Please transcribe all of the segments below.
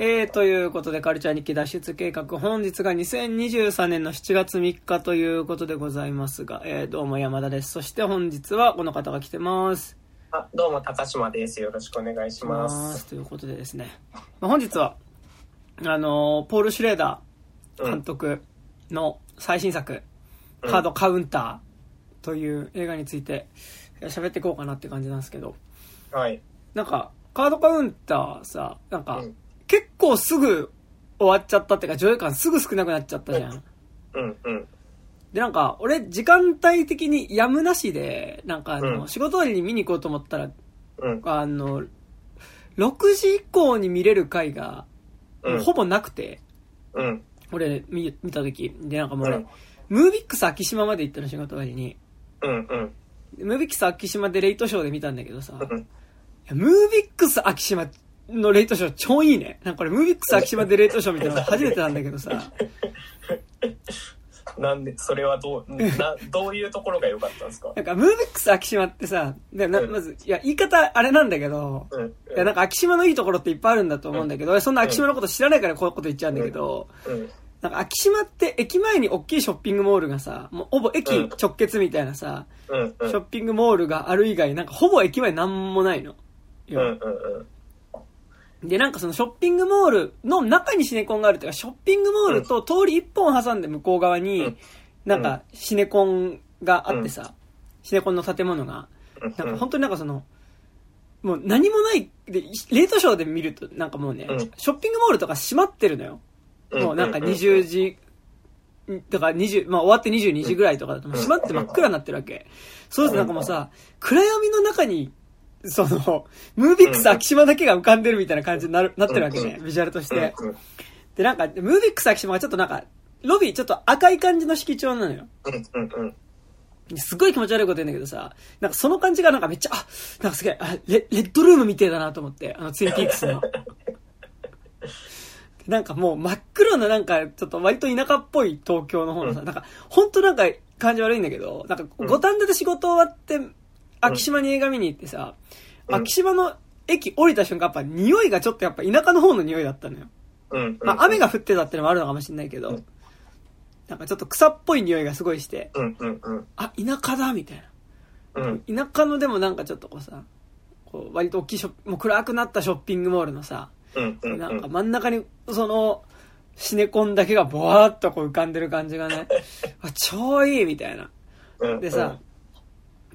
えー、ということで、カルチャー日記脱出計画、本日が2023年の7月3日ということでございますが、えー、どうも山田です。そして本日はこの方が来てます。あ、どうも、高島です。よろしくお願いします。ということでですね、まあ、本日は、あのーポール・シュレーダー監督の最新作、うんカードカウンターという映画についてえー喋っていこうかなって感じなんですけど、はい。なんか、カードカウンターさ、なんか、うん結構すぐ終わっちゃったっていうか、上映感すぐ少なくなっちゃったじゃん。うん、うん。で、なんか、俺、時間帯的にやむなしで、なんかあの、うん仕事終わりに見に行こうと思ったら、うん。あの、6時以降に見れる回が、うんほぼなくて、うん。俺見、見た時。で、なんかもう俺、うんムービックス秋島まで行ったの仕事終わりに。うん。うん。ムービックス秋島でレイトショーで見たんだけどさ、いうん。やムービックス秋島のレイトショー超いいね。なんかこれムービックス秋島でレイトショーみたいなの初めてなんだけどさ、なんで、それはどう、な、どういうところが良かったんですか？なんかムービックス秋島ってさ、でなうんまず、いや、言い方あれなんだけど、うん。いや、なんか秋島のいいところっていっぱいあるんだと思うんだけど、俺そんな秋島のこと知らないからこういうこと言っちゃうんだけど、うん。なんか秋島って駅前に大きいショッピングモールがさ、もうほぼ駅うん直結みたいなさ、うん。うん。ショッピングモールがある以外、なんかほぼ駅前なんもないの。うん。うん。うん。で、なんかそのショッピングモールの中にシネコンがあるっていうか、ショッピングモールと通り一本挟んで向こう側に、うん。なんかシネコンがあってさ、シネコンの建物が、うん。なんか本当になんかその、もう何もない、で、レートショーで見るとなんかもうね、うん。ショッピングモールとか閉まってるのよ。もうなんか20時、だから20、まあ終わって22時ぐらいとかだともう閉まって真っ暗になってるわけ。そうするとなんかもうさ、暗闇の中に、その、ムービックス秋島だけが浮かんでるみたいな感じになる、なってるわけね、ビジュアルとして。うん。で、なんか、ムービックス秋島がちょっとなんか、ロビーちょっと赤い感じの色調なのよ。すごい気持ち悪いこと言うんだけどさ、なんかその感じがなんかめっちゃ、あ、なんかすげえ、あレレッドルームみてえだなと思って、あのツインピークスの。なんかもう真っ黒ななんかちょっと割と田舎っぽい東京の方のさ、うんなんかほんとなんか感じ悪いんだけど、なんかうん五反田で仕事終わって、秋島に映画見に行ってさ、うん秋島の駅降りた瞬間やっぱ匂いがちょっとやっぱ田舎の方の匂いだったのよ。うん。まあ雨が降ってたってのもあるのかもしれないけど、うんなんかちょっと草っぽい匂いがすごいして、うん。うん。うん。あ、田舎だみたいな。うん。田舎のでもなんかちょっとこうさ、こう割と大きいショもう暗くなったショッピングモールのさ、うん。うん。なんか真ん中にその、シネコンだけがボワーっとこう浮かんでる感じがね、あ超いいみたいな。うん。でさ、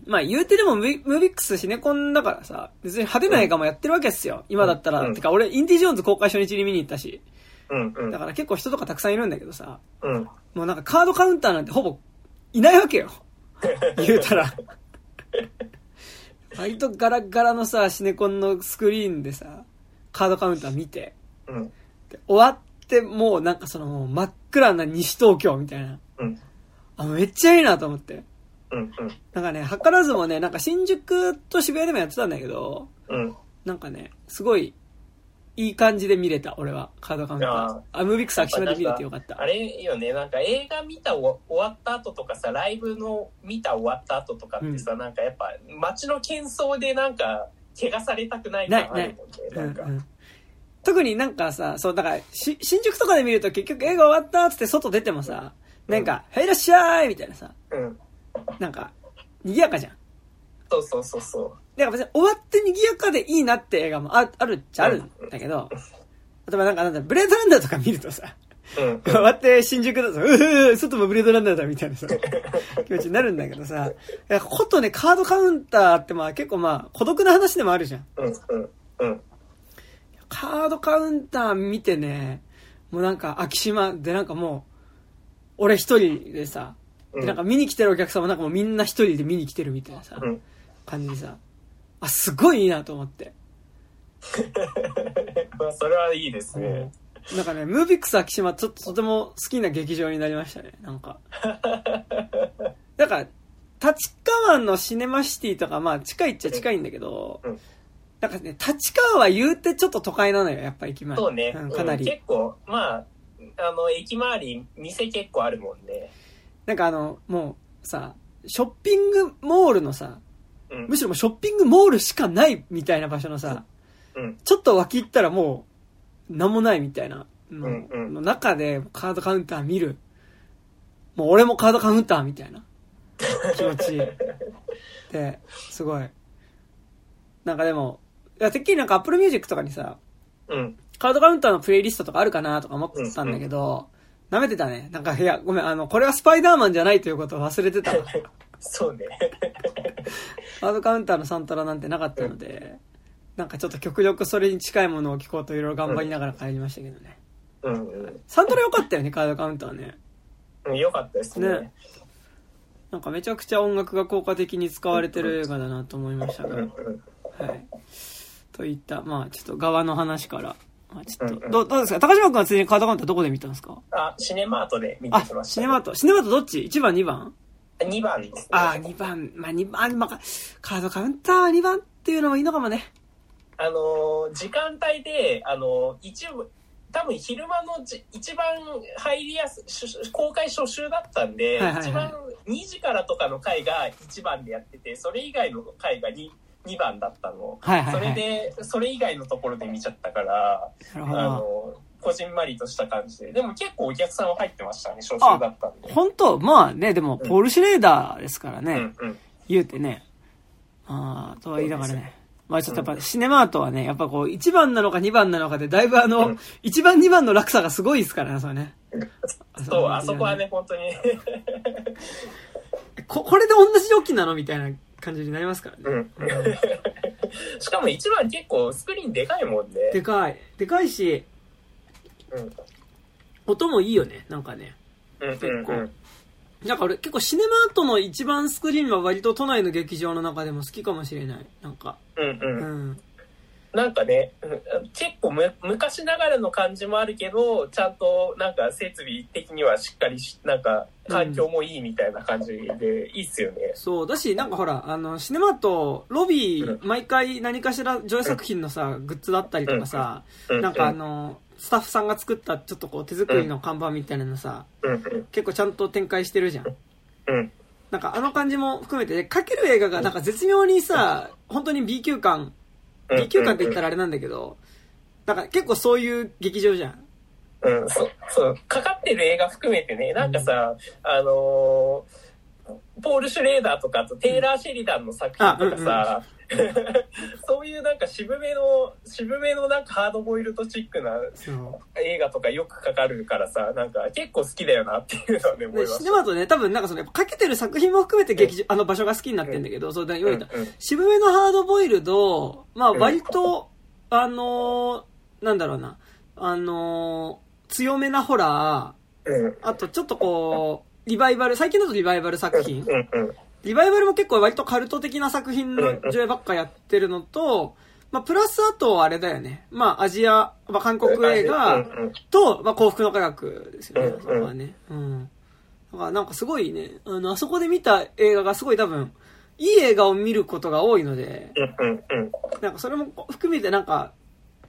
まあ言うてでもムービックスシネコンだからさ、別に派手な映画もやってるわけですよ。今だったら。うんてか俺、インディ・ジョーンズ公開初日に見に行ったし。うん。うん。だから結構人とかたくさんいるんだけどさ、うん。もうなんかカードカウンターなんてほぼいないわけよ。言うたら。割とガラッガラのさ、シネコンのスクリーンでさ、カードカウンター見て、うん。で終わってもうなんかその真っ暗な西東京みたいな。うん。あ、めっちゃいいなと思って。うん。うん。なんかね、図らずもね、なんか新宿と渋谷でもやってたんだけど、うん。なんかね、すごい、いい感じで見れた、俺は、カードカウンターあムービックス秋島で見れてよかったあ。れよね、なんか映画見たお終わった後とかさ、ライブの見た終わった後とかってさ、なんかやっぱ街の喧騒でなんか、怪我されたくない感あるもんね。うなんんか。うん特になんかさ、そう、だから、し新宿とかで見ると結局映画終わったっつって外出てもさ、なんか、はいいらっしゃいみたいなさ、うん。なんか、賑やかじゃん。そうそうそうそだから別に終わって賑やかでいいなって映画もああるっちゃあるんだけど、例えばなんかなんだ、ブレードランダーとか見るとさ、う。うん。終わって新宿だと、うー外もブレードランダーだみたいなさ、気持ちになるんだけどさ、ことね、カードカウンターってまあ結構まあ孤独な話でもあるじゃん。うん。うん。うん。カードカウンター見てね、もうなんか秋島でなんかもう、俺一人でさ、でなんか見に来てるお客さんもなんかもうみんな一人で見に来てるみたいなさ、うん。感じでさ、あ、すごいいいなと思って。まあ、それはいいですね。なんかね、ムービックス秋島ちょっととても好きな劇場になりましたね、なんか。だから、立川のシネマシティとかまあ近いっちゃ近いんだけど、うんなんかね、立川は言うてちょっと都会なのよ、やっぱ駅前。そうね。ん、かなり。うん結構、まあ、あの、駅周り、店結構あるもんね。なんかあの、もうさ、ショッピングモールのさ、うんむしろもうショッピングモールしかないみたいな場所のさ、うん。ちょっと脇行ったらもなんもないみたいなのうんうんの中でカードカウンター見る。もう俺もカードカウンターみたいな気持ち で、すごい。なんかでも、いや、てっきりなんか Apple Music とかにさ、うん。カードカウンターのプレイリストとかあるかなとか思ってたんだけど、舐めてたね。なんか、いや、ごめん、あの、これはスパイダーマンじゃないということを忘れてたわ。そうね。カードカウンターのサントラなんてなかったので、なんかちょっと極力それに近いものを聞こうといろいろ頑張りながら帰りましたけどね。うんうんサントラ良かったよね、カードカウンターね。うん。よかったですね。ねなんかめちゃくちゃ音楽が効果的に使われてる映画だなと思いましたが。うんうん。はい。といった、まあちょっと側の話から、まあちょっと、うんうんどうどうですか？高島君はついにカードカウンターどこで見たんですか？あ、シネマートで見てあきま、した。シネマート。シネマートどっち ?1 番、2番？2番です、ね。ああ、2番。まあ2番、まあ、カードカウンターは2番っていうのもいいのかもね。あのー時間帯で、あのー一部、多分昼間のじ一番入りやすし公開初週だったんで、はいはいはい一番2時からとかの回が1番でやってて、それ以外の回が 2, 2番だったの。はいはいはい。それで、それ以外のところで見ちゃったから、あ。のーこじんまりとした感じで。でも結構お客さんは入ってましたね、初週だったんで。本当？まあね、でも、ポール・シュレーダーですからね。うんうん。言うてね。ああ、とは言いながらね。まあちょっとやっぱ、シネマートはね、やっぱこう、1番なのか2番なのかで、だいぶあの、うん1番2番の落差がすごいですからね、それね。そう、あそこはね、本当に。こ、これで同じ料金なの？みたいな感じになりますからね。うんうん しかも一番結構スクリーンでかいもんね。でかい。でかいし、うん音もいいよね、なんかね。うんうんうん。なんか俺結構シネマートの一番スクリーンは割と都内の劇場の中でも好きかもしれない。なんか。うんうんうん。なんかね、うん結構む昔ながらの感じもあるけど、ちゃんとなんか設備的にはしっかりし、なんか環境もいいみたいな感じで、いいっすよね。そう。だし、なんかほら、あの、シネマート、ロビー、う毎回何かしら上映作品のさ、グッズだったりとかさ、うなんかあ、の、スタッフさんが作ったちょっとこう手作りの看板みたいなのさ、結構ちゃんと展開してるじゃん。うん。なんかあの感じも含めて、でかける映画がなんか絶妙にさ、本当に B 級感、うん。B 級感って言ったらあれなんだけど、なんか結構そういう劇場じゃん。うん、そう、そう、かかってる映画含めてね、なんかさ、あのーポール・シュレーダーとか、テイラー・シェリダンの作品とかさ、そういうなんか渋めの、渋めのなんかハードボイルドチックな。映画とかよくかかるからさ、なんか結構好きだよなっていうのはね、思いで、ます。シネマートね、多分なんかその、かけてる作品も含めて劇場、あの場所が好きになってんだけど、そうだ、言われた。うんうん。渋めのハードボイルド、まあうん。割と、あのーなんだろうな、あのー強めなホラー、うんあとちょっとこう、リバイバル、最近だとリバイバル作品。うんうんリバイバルも結構割とカルト的な作品の上映ばっかやってるのと、まあプラスあとあれだよね。まあアジア、まあ韓国映うん画うんと、まあ幸福の科学ですよね。うんそこはね。うん。だからなんかすごいね、あの、あそこで見た映画がすごい多分、いい映画を見ることが多いので、なんかそれも含めてなんか、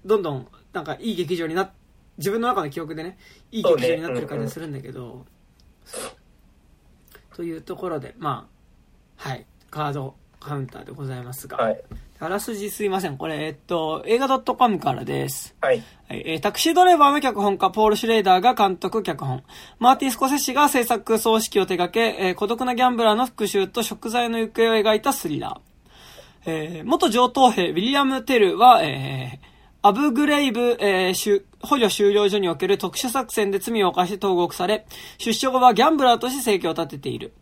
どんどん、なんかいい劇場になっ、自分の中の記憶でね、いい劇場になってる感じがするんだけど、というところで、まあ、はい、カードカウンターでございますが、はい。あらすじすいません。これ、えっと、映画 .com からです。はい。はいえータクシードライバーの脚本家、ポール・シュレーダーが監督、脚本。マーティン・スコセッシが制作、総指揮を手掛け、えー孤独なギャンブラーの復讐と食材の行方を描いたスリラー。えー元上等兵、ウィリアム・テルは、えーアブグレイブ、えー収捕虜収容所における特殊作戦で罪を犯して投獄され、出所後はギャンブラーとして生計を立てている。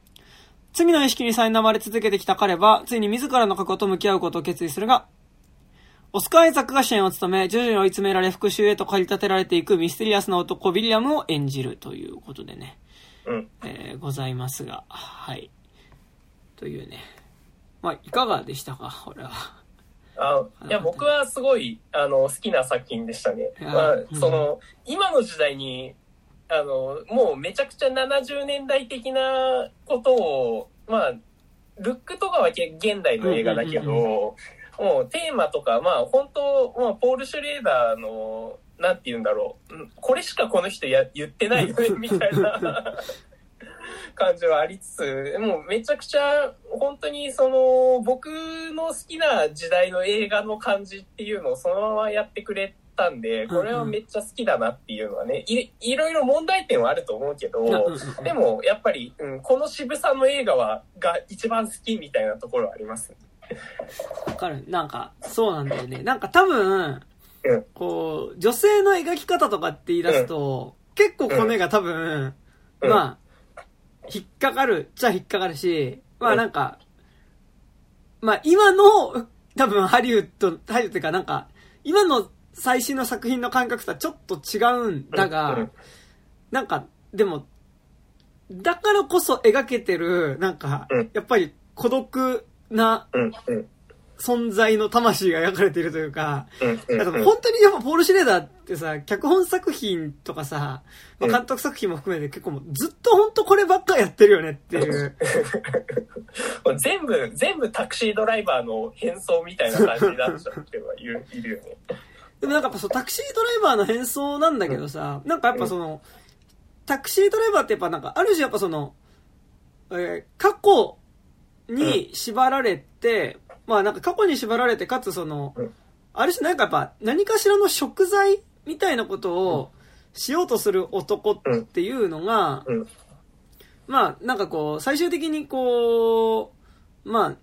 罪の意識に苛まれ続けてきた彼は、ついに自らの過去と向き合うことを決意するが、オスカー・アイザックが主演を務め、徐々に追い詰められ復讐へと駆り立てられていくミステリアスな男、ウィリアムを演じるということでね、うん。えーございますが、はい。というね。まあ、いかがでしたか、これは。あいや、僕はすごい、あの、好きな作品でしたね。まあうん、その、今の時代に、あの、もうめちゃくちゃ70年代的なことを、まあ、ルックとかはけ現代の映画だけど、もうテーマとか、まあ本当、まあ、ポール・シュレーダーの、なんて言うんだろう、うんこれしかこの人や言ってないよね、みたいな 感じはありつつ、もうめちゃくちゃ、本当にその、僕の好きな時代の映画の感じっていうのをそのままやってくれたたんで、これはめっちゃ好きだなっていうのはね、いいろいろ問題点はあると思うけど、でもやっぱり、うん、この渋さの映画は、が一番好きみたいなところはあります。わかる。なんか、そうなんだよね。なんか多分、うん、こう、女性の描き方とかって言い出すと、うん、結構この絵が多分、うん、まあ、引っかかるっちゃ引っかかるし、まあなんか、まあ今の、多分ハリウッド、ハリウッドっていうかなんか、今の最新の作品の感覚とはちょっと違うんだが、なんか、でも、だからこそ描けてる、なんか、やっぱり孤独な存在の魂が描かれているというか、だから本当にやっぱポール・シュレーダーってさ、脚本作品とかさ、まあ、監督作品も含めて結構もうずっと本当こればっかやってるよねっていう。全部、全部タクシードライバーの変装みたいな感じになっちゃってはいるいるよね。でもなんかやっぱそう、タクシードライバーの変装なんだけどさ、なんかやっぱその、タクシードライバーってやっぱなんか、ある種やっぱその、えー、過去に縛られて、まあなんか過去に縛られて、かつその、ある種なんかやっぱ何かしらの食材みたいなことをしようとする男っていうのが、まあなんかこう、最終的にこう、まあ、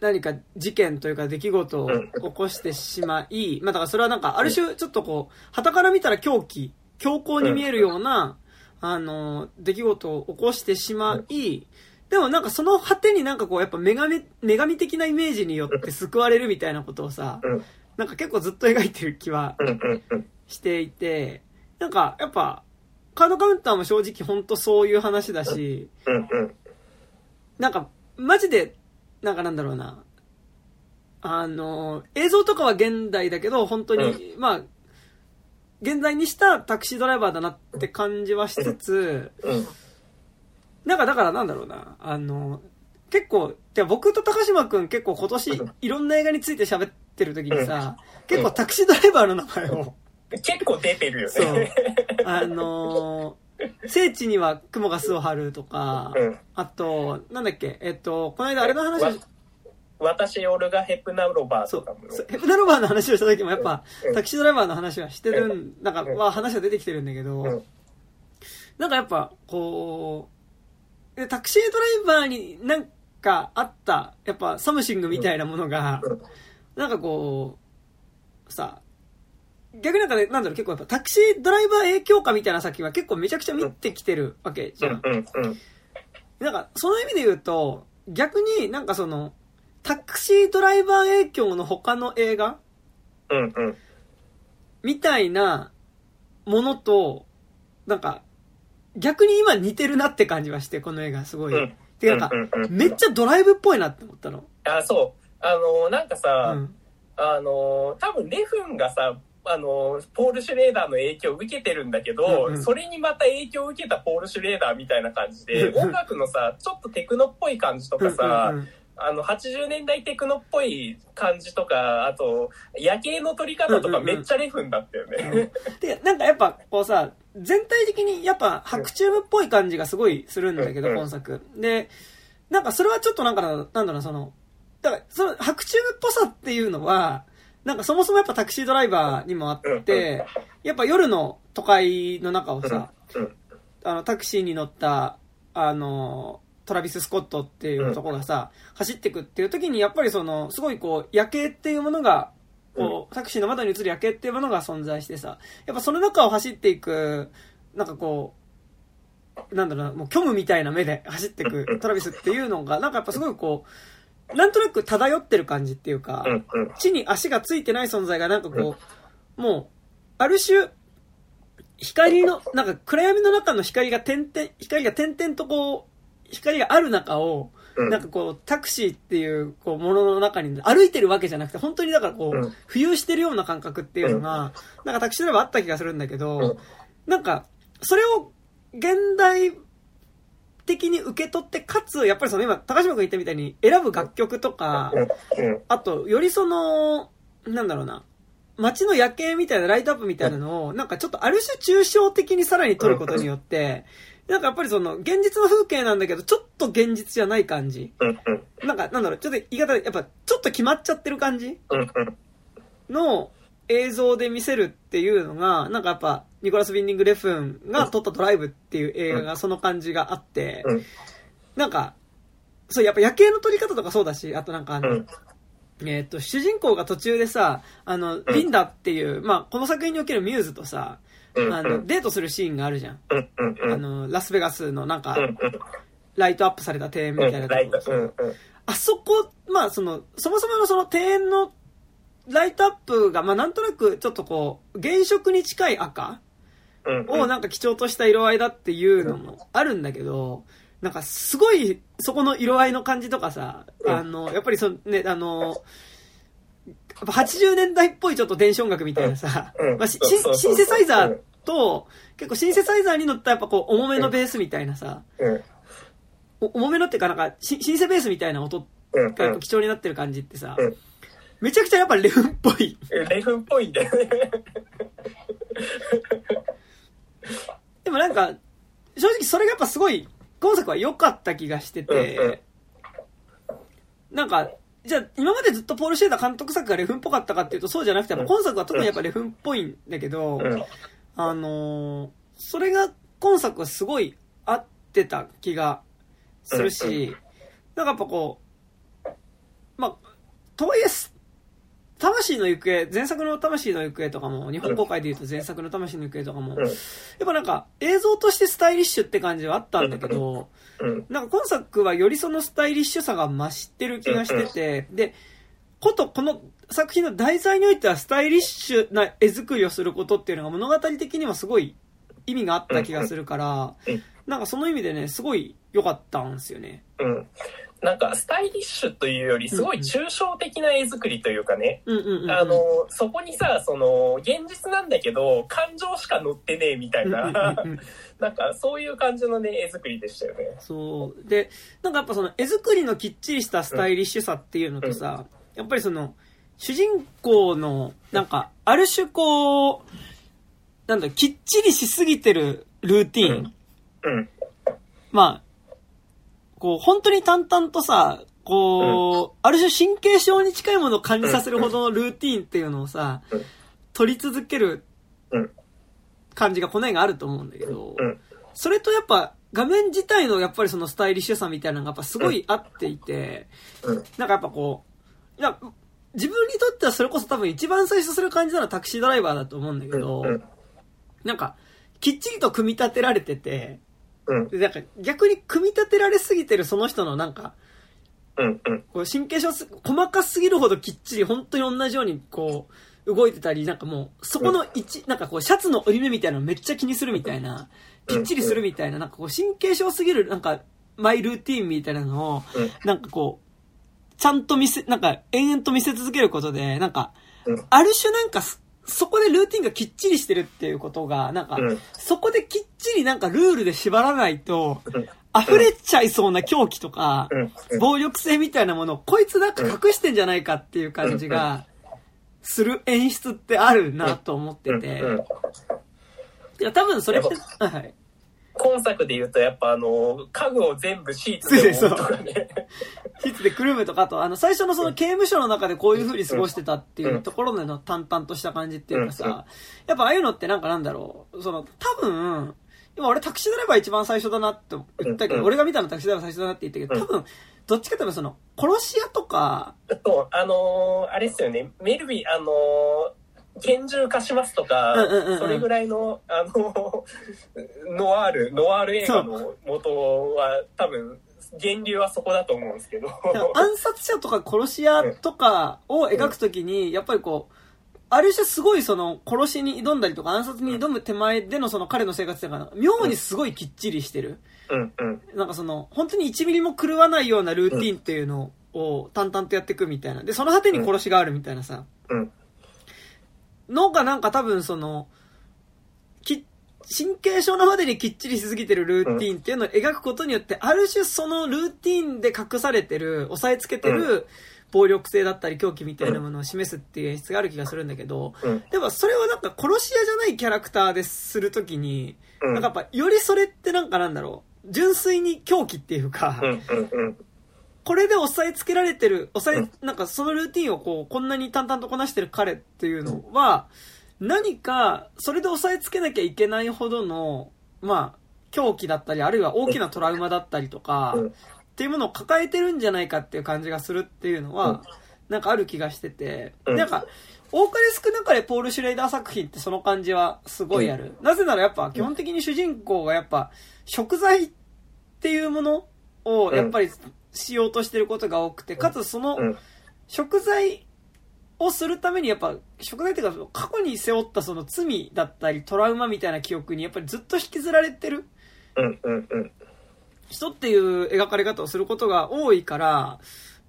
何か事件というか出来事を起こしてしまい、まあだからそれはなんかある種ちょっとこう、旗から見たら狂気、強行に見えるような、あの、出来事を起こしてしまい、でもなんかその果てになんかこう、やっぱ女神、女神的なイメージによって救われるみたいなことをさ、なんか結構ずっと描いてる気はしていて、なんかやっぱ、カードカウンターも正直ほんとそういう話だし、なんか、マジで、なんかなんだろうな、あの、映像とかは現代だけど、本当に、まあ、現在にしたタクシードライバーだなって感じはしつつ、なんかだからなんだろうな、あの、結構、じゃ僕と高島くん結構今年いろんな映画について喋ってる時にさ、結構タクシードライバーの名前を。結構出てるよね。そう。あの聖地には雲が巣を張るとか、うん、あと、なんだっけ、えっと、この間あれの話、私、オルガ・ヘプナロバーとかも。ヘプナロバーの話をした時もやっぱ、うん、タクシードライバーの話はしてるん、なんか、まあ話は出てきてるんだけど、うん、なんかやっぱ、こう、タクシードライバーになんかあった、やっぱ something みたいなものが、なんかこう、さ、逆になんかね、なんだろう、結構やっぱタクシードライバー影響下みたいな作品は結構めちゃくちゃ見てきてるわけじゃん。なんか、その意味で言うと、逆になんかその、タクシードライバー影響の他の映画みたいなものと、なんか、逆に今似てるなって感じはして、この映画すごい。うん、てか、めっちゃドライブっぽいなって思ったの。あ、そう。あのー、なんかさ、うん、あのー、多分レフンがさ、あの、ポール・シュレーダーの影響を受けてるんだけど、うんうん、それにまた影響を受けたポール・シュレーダーみたいな感じで、音楽のさ、ちょっとテクノっぽい感じとかさ、あの、80年代テクノっぽい感じとか、あと、夜景の撮り方とかめっちゃレフンだったよね。で、なんかやっぱ、こうさ、全体的にやっぱ白チューブっぽい感じがすごいするんだけど、本作。で、なんかそれはちょっとなんか、なんだろう、その、だから、その白チューブっぽさっていうのは、なんかそもそもやっぱタクシードライバーにもあって、やっぱ夜の都会の中をさ、あの、タクシーに乗った、あの、トラビス・スコットっていう男がさ、走ってくっていう時に、やっぱりその、すごいこう、夜景っていうものが、こう、タクシーの窓に映る夜景っていうものが存在してさ、やっぱその中を走っていく、なんかこう、なんだろうな、もう虚無みたいな目で 走っていくトラビスっていうのが、なんかやっぱすごいこう、なんとなく漂ってる感じっていうか、地に足がついてない存在がなんかこう、もう、ある種、光の、なんか暗闇の中の光が点々、光が点々とこう、光がある中を、なんかこう、タクシーっていう、こう、ものの中に歩いてるわけじゃなくて、本当にだからこう、浮遊してるような感覚っていうのが、なんかタクシードライバーあった気がするんだけど、なんか、それを、現代的に受け取って、かつ、やっぱりその今、高島君言ったみたいに、選ぶ楽曲とか、あと、よりその、なんだろうな、街の夜景みたいなライトアップみたいなのを、なんかちょっとある種抽象的にさらに撮ることによって、なんかやっぱりその、現実の風景なんだけど、ちょっと現実じゃない感じ。なんか、なんだろう、ちょっと言い方、やっぱ、ちょっと決まっちゃってる感じの映像で見せるっていうのが、なんかやっぱ、ニコラス・ビンディング・レフンが撮ったドライブっていう映画がその感じがあって、うん。なんか、そう、やっぱ夜景の撮り方とかそうだし、あとなんかあの、うん。えっ、と、主人公が途中でさ、あの、リンダっていう、まあ、この作品におけるミューズとさ、うん。あの、デートするシーンがあるじゃん。あの、ラスベガスのなんかう、ん。ライトアップされた庭園みうん。たいな。とこうん。うん。あそこ、まあ、その、そもそものその庭園のライトアップが、まあ、なんとなくちょっとこう、原色に近い赤うん。をなんか基調とした色合いだっていうのもあるんだけど、なんかすごいそこの色合いの感じとかさ、うんあの、やっぱりそのね、あの、やっぱ80年代っぽいちょっと電子音楽みたいなさ、シンセサイザーと、結構シンセサイザーに乗ったやっぱこう重めのベースみたいなさ、重めのっていうかなんかシシンセベースみたいな音うん。が貴重になってる感じってさうん、めちゃくちゃやっぱレフンっぽい。レフンっぽいんだよね。でもなんか、正直それがやっぱすごい、今作は良かった気がしてて、なんか、じゃあ今までずっとポール・シェーダー監督作がレフンっぽかったかっていうとそうじゃなくて、今作は特にやっぱレフンっぽいんだけど、うん。あのーそれが今作はすごい合ってた気がするし、なんかやっぱこう、まあ、とはいえす、魂の行方、前作の魂の行方とかも、日本公開で言うと前作の魂の行方とかも、うんやっぱなんか映像としてスタイリッシュって感じはあったんだけど、うん。なんか今作はよりそのスタイリッシュさが増してる気がしてて、で、ことこの作品の題材においてはスタイリッシュな絵作りをすることっていうのが物語的にはすごい意味があった気がするからうん、なんかその意味でね、すごい良かったんですよね。うん。なんか、スタイリッシュというより、すごい抽象的な絵作りというかね、うんうんうんうん。あの、そこにさ、その、現実なんだけど、感情しか乗ってねえみたいうんうんな、うんうんなんか、そういう感じのね、絵作りでしたよね。そう。で、なんかやっぱその絵作りのきっちりしたスタイリッシュさっていうのとさ、やっぱりその、主人公の、なんか、ある種こう、なんだ、きっちりしすぎてるルーティーン。うん。まあ、こう、本当に淡々とさ、こう、ある種神経症に近いものを感じさせるほどのルーティーンっていうのをさうん、取り続けるうん感じがこの映画あると思うんだけど、うん。それとやっぱ画面自体のやっぱりそのスタイリッシュさみたいなのがやっぱすごい合っていて、うん。なんかやっぱこう、いや、自分にとってはそれこそ多分一番最初する感じなのはタクシードライバーだと思うんだけど、うん。なんか、きっちりと組み立てられてて、うん。でなんか逆に組み立てられすぎてるその人のなんか、うん。うん。こう神経症す、細かすぎるほどきっちり本当に同じようにこう、動いてたり、なんかもう、そこの一、なんかこう、シャツの折り目みたいなのめっちゃ気にするみたいな、きっちりするみたいな、なんかこう、神経症すぎる、なんか、マイルーティーンみたいなのを、うんなんかこう、ちゃんと見せ、なんか、延々と見せ続けることで、なんかうん、ある種なんかそ、そこでルーティンがきっちりしてるっていうことが、なんかうん、そこできっちりなんかルールで縛らないとうん、溢れちゃいそうな狂気とか暴力性みたいなものを、こいつなんか隠してんじゃないかっていう感じが、する演出ってあるなと思ってて、うん。いや、多分それって、はい。今作で言うと、やっぱあの、家具を全部シーツで覆うとかね。ヒツでくるむとかあと、あの、最初のその刑務所の中でこういう風に過ごしてたっていうところでの淡々とした感じっていうかうんさ、やっぱああいうのってなんかなんだろう、その、多分、今俺タクシードライバー一番最初だなって言ったけど、うん俺が見たのタクシードライバー最初だなって言ったけど、多分、どっちかというとその、殺し屋とか、そう、あのーあれですよね、メルビー、あのー拳銃貸しますとか、それぐらいの、あのーノワール、ノワール映画の元は、多分、源流はそこだと思うんですけど。暗殺者とか殺し屋とかを描くときに、やっぱりこう、ある種すごいその殺しに挑んだりとか暗殺に挑む手前でのその彼の生活っていうのが妙にすごいきっちりしてる。うんうん。なんかその、本当に1ミリも狂わないようなルーティンっていうのを淡々とやっていくみたいな。で、その果てに殺しがあるみたいなさ。うん。のがなんか多分その、き、神経症なまでにきっちりしすぎてるルーティンっていうのを描くことによって、ある種そのルーティンで隠されてる、押さえつけてる暴力性だったり狂気みたいなものを示すっていう演出がある気がするんだけど、うん。でもそれをなんか殺し屋じゃないキャラクターでするときに、うん。なんかやっぱよりそれってなんかなんだろう、純粋に狂気っていうか。これで押さえつけられてる、押さえ、なんかそのルーティンをこう、こんなに淡々とこなしてる彼っていうのは、何か、それで押さえつけなきゃいけないほどの、まあ、狂気だったり、あるいは大きなトラウマだったりとか、っていうものを抱えてるんじゃないかっていう感じがするっていうのは、なんかある気がしてて、なんか、多かれ少なかれポール・シュレイダー作品ってその感じはすごいある。なぜならやっぱ基本的に主人公がやっぱ食材っていうものをやっぱりしようとしてることが多くて、かつその食材をするためにやっぱ食材っていうか過去に背負ったその罪だったりトラウマみたいな記憶にやっぱりずっと引きずられてる人っていう描かれ方をすることが多いから、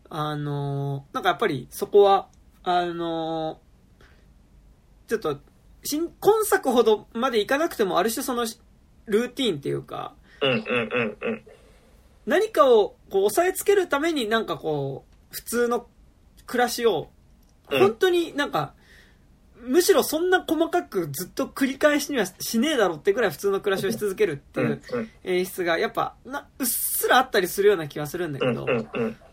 あのなんかやっぱりそこは、あのちょっと、新、今作ほどまでいかなくても、ある種その、ルーティンっていうか、何かをこう押さえつけるためになんかこう、普通の暮らしを、本当になんか、むしろそんな細かくずっと繰り返しにはしねえだろってぐらい普通の暮らしをし続けるっていう演出がやっぱなうっすらあったりするような気はするんだけど、やっ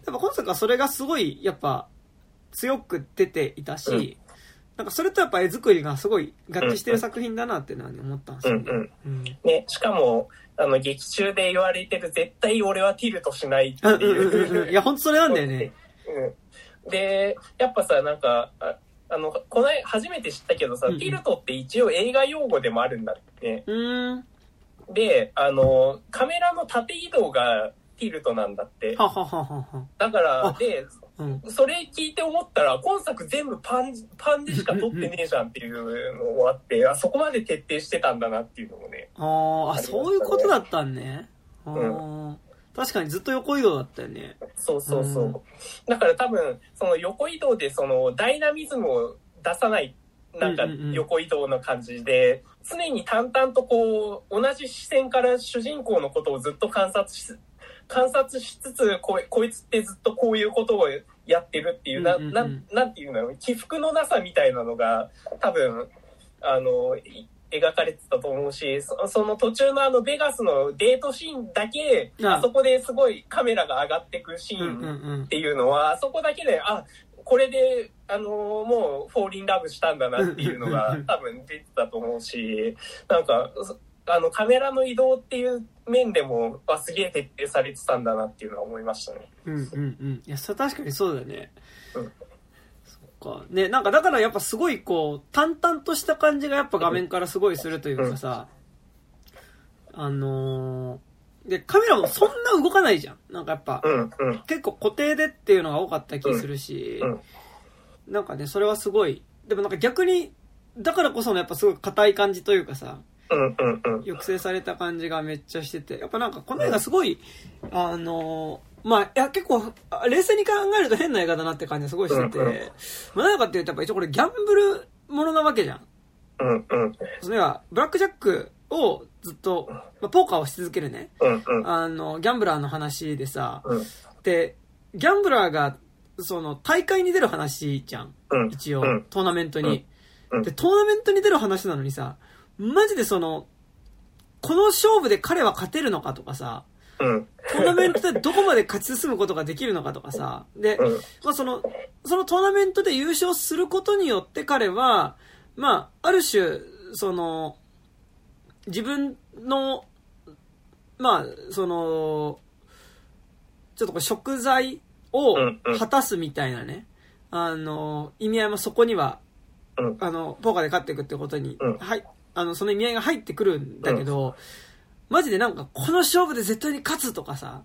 ぱ今作はそれがすごいやっぱ強く出ていたし、なんかそれとやっぱ絵作りがすごい合致してる作品だなっていうのは、ね、思ったんですよね。うんうん、ね、しかも、あの、劇中で言われてる絶対俺はティルトしないっていう。いや、本当それなんだよね。うん。で、やっぱさ、なんか、ああの、この初めて知ったけどさ、うん、ティルトって一応映画用語でもあるんだって。で、あの、カメラの縦移動がティルトなんだって。ははははだから、で、うん、それ聞いて思ったら、今作全部パン、パンでしか撮ってねえじゃんっていうのもあって、あ、そこまで徹底してたんだなっていうのもね。ああ、ね、そういうことだったんね。うん、確かにずっと横移動だったよね。そうそうそう。うん、だから多分、その横移動でそのダイナミズムを出さない、なんか横移動の感じで、常に淡々とこう、同じ視線から主人公のことをずっと観察し観察しつつこ、こいつってずっとこういうことをやってるっていう、な、ななんていうの起伏のなさみたいなのが、多分、あの、描かれてたと思うし、その途中のあのベガスのデートシーンだけ、あ。そこですごいカメラが上がってくシーンっていうのは、あそこだけで、あ、これで、あのもう、フォーリンラブしたんだなっていうのが多分出てたと思うし、なんか、あの、カメラの移動っていう面でも、あ、すげえ徹底されてたんだなっていうのは思いましたね。うんうんうん。いや、それ確かにそうだよね。うん。そっか。ね、なんかだからやっぱすごいこう、淡々とした感じがやっぱ画面からすごいするというかさ、うん、あのー、で、カメラもそんな動かないじゃん。なんかやっぱ、うんうん、結構固定でっていうのが多かった気するし、うんうん、なんかね、それはすごい、でもなんか逆に、だからこそのやっぱすごい硬い感じというかさ、抑制された感じがめっちゃしてて、やっぱなんかこの映画すごい、あのまあ、いや、結構、冷静に考えると変な映画だなって感じがすごいしてて、まあ、何かっていうと、やっぱ一応これギャンブルものなわけじゃん。うんうん。それは、ブラックジャックをずっと、まあ、ポーカーをし続けるね。うんうん。あの、ギャンブラーの話でさ、うん、で、ギャンブラーが、その、大会に出る話じゃん。うん、一応、トーナメントに、うん。で、トーナメントに出る話なのにさ、マジでその、この勝負で彼は勝てるのかとかさ、うん、トーナメントでどこまで勝ち進むことができるのかとかさ、で、うん、まあその、そのトーナメントで優勝することによって彼は、まあ、ある種、その、自分の、まあ、その、ちょっとこう食材を果たすみたいなね、あの、意味合いもそこには、あの、ポーカーで勝っていくってことに、はい、あの、その意味合いが入ってくるんだけど、うん、マジでなんか、この勝負で絶対に勝つとかさ、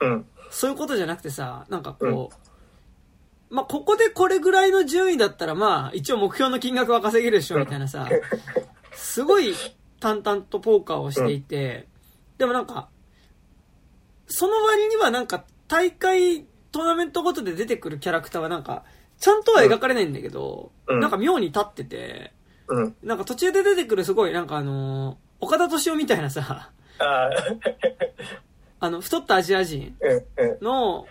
うん、そういうことじゃなくてさ、なんかこう、まあ、ここでこれぐらいの順位だったら、まあ、一応目標の金額は稼げるでしょ、みたいなさ、すごい淡々とポーカーをしていて、でもなんか、その割にはなんか、大会、トーナメントごとで出てくるキャラクターはなんか、ちゃんとは描かれないんだけど、なんか妙に立ってて、うん。なんか途中で出てくるすごい、なんかあのー、岡田敏夫みたいなさ、あ あの、太ったアジア人の、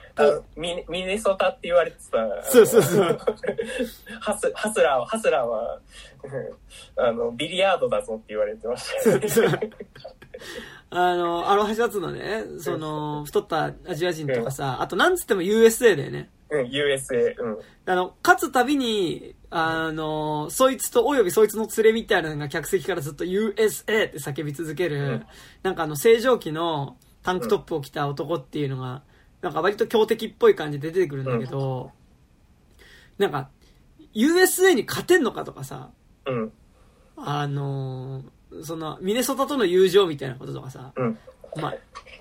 ミミネソタって言われてた。そうそうそう。ハスハスラーは、ハスラーは、あの、ビリヤードだぞって言われてました、ね。あの、アロハシャツのね、その、太ったアジア人とかさ、あとなんつっても USA だよね。うん、USA、うん。あの、勝つたびに、あの、そいつと、およびそいつの連れみたいなのが客席からずっと USA って叫び続ける、うん、なんかあの、正常期のタンクトップを着た男っていうのが、なんか割と強敵っぽい感じで出てくるんだけど、うん、なんか、USA に勝てんのかとかさ、うん、あのその、ミネソタとの友情みたいなこととかさ、うん、まあ、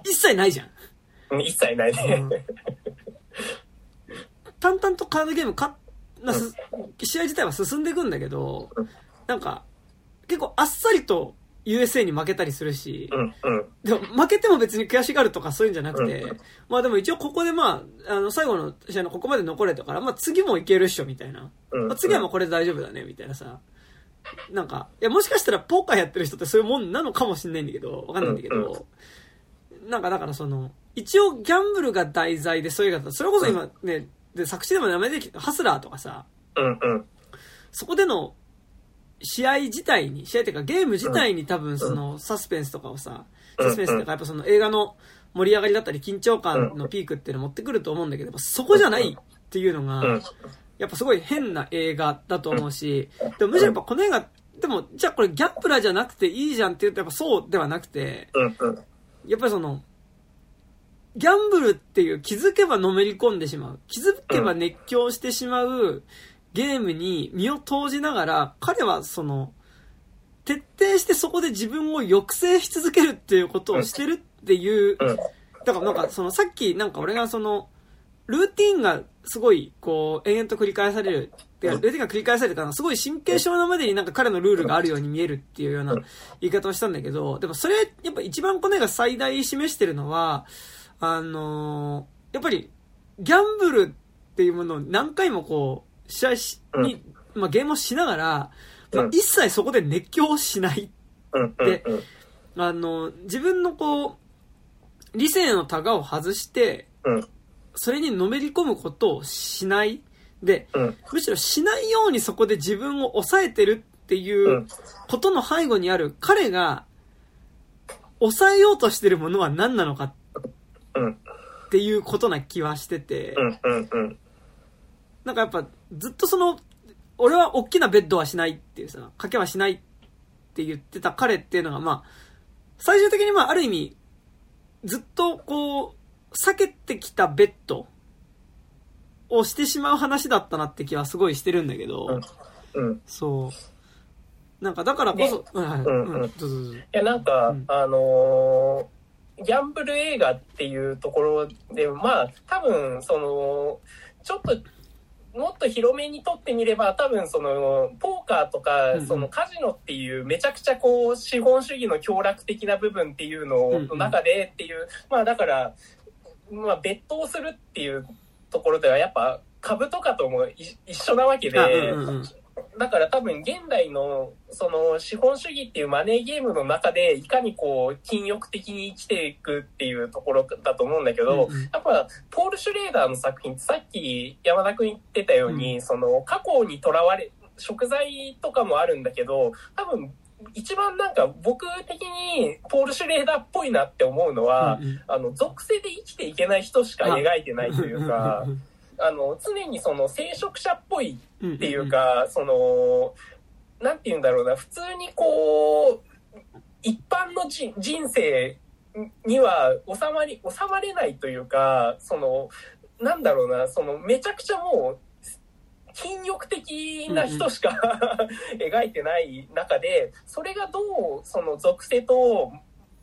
一切ないじゃん。一切ないね。淡々とカードゲームかなす、試合自体は進んでいくんだけど、なんか、結構あっさりと USA に負けたりするし、うんうん、でも負けても別に悔しがるとかそういうんじゃなくて、うん、まあでも一応ここでまあ、あの最後の試合のここまで残れたから、まあ次もいけるっしょみたいな。うんまあ、次はもうこれで大丈夫だねみたいなさ。なんか、いやもしかしたらポーカーやってる人ってそういうもんなのかもしんないんだけど、わかんないんだけど、なんかだからその、一応ギャンブルが題材でそういう方、それこそ今ね、で、作詞でも名前できハスラーとかさ、うんうん。そこでの試合自体に、試合っていうかゲーム自体に多分そのサスペンスとかをさ、サスペンスっていうかやっぱその映画の盛り上がりだったり緊張感のピークっていうのを持ってくると思うんだけど、そこじゃないっていうのが、やっぱすごい変な映画だと思うし、でもむしろやっぱこの映画、でも、じゃあこれギャンブラーじゃなくていいじゃんって言うとやっぱそうではなくて、やっぱりその、ギャンブルっていう気づけばのめり込んでしまう。気づけば熱狂してしまうゲームに身を投じながら、彼はその、徹底してそこで自分を抑制し続けるっていうことをしてるっていう、だからなんかそのさっきなんか俺がその、ルーティンがすごいこう延々と繰り返される。ルーティンが繰り返されたのはすごい神経症なまでになんか彼のルールがあるように見えるっていうような言い方をしたんだけど、でもそれやっぱ一番この絵が最大示してるのは、あのー、やっぱり、ギャンブルっていうものを何回もこう、試合し、に、まあ、ゲームをしながら、まあ、一切そこで熱狂しないで、あの、自分のこう、理性のタガを外して、それにのめり込むことをしない。で、むしろしないようにそこで自分を抑えてるっていうことの背後にある彼が抑えようとしてるものは何なのかっていうことな気はしてて、なんかやっぱずっとその、俺は大きなベッドはしないっていうさ、賭けはしないって言ってた彼っていうのがまあ、最終的にまあある意味、ずっとこう、避けてきたベッドをしてしまう話だったなって気はすごいしてるんだけど、うん、そう。なんかだからこそ、うんうん、いやなんか、うん、あのーギャンブル映画っていうところで、まあ、多分、その、ちょっと、もっと広めにとってみれば、多分その、ポーカーとか、そのカジノっていうめちゃくちゃこう、資本主義の強楽的な部分っていうのの中でっていう、まあだから、まあ、別途するっていうところでは、やっぱ、株とかとも一緒なわけで、だから多分現代のその資本主義っていうマネーゲームの中でいかにこう禁欲的に生きていくっていうところだと思うんだけど、うんうん、やっぱポール・シュレーダーの作品ってさっき山田君言ってたように、うん、その過去にとらわれ、食材とかもあるんだけど、多分一番なんか僕的にポール・シュレーダーっぽいなって思うのは、うんうん、あの属性で生きていけない人しか描いてないというか、あの、常にその聖職者っぽいっていうか、その、なんて言うんだろうな、普通にこう、一般の人生には収まり、収まれないというか、その、なんだろうな、その、めちゃくちゃもう、禁欲的な人しか 描いてない中で、それがどう、その属性と、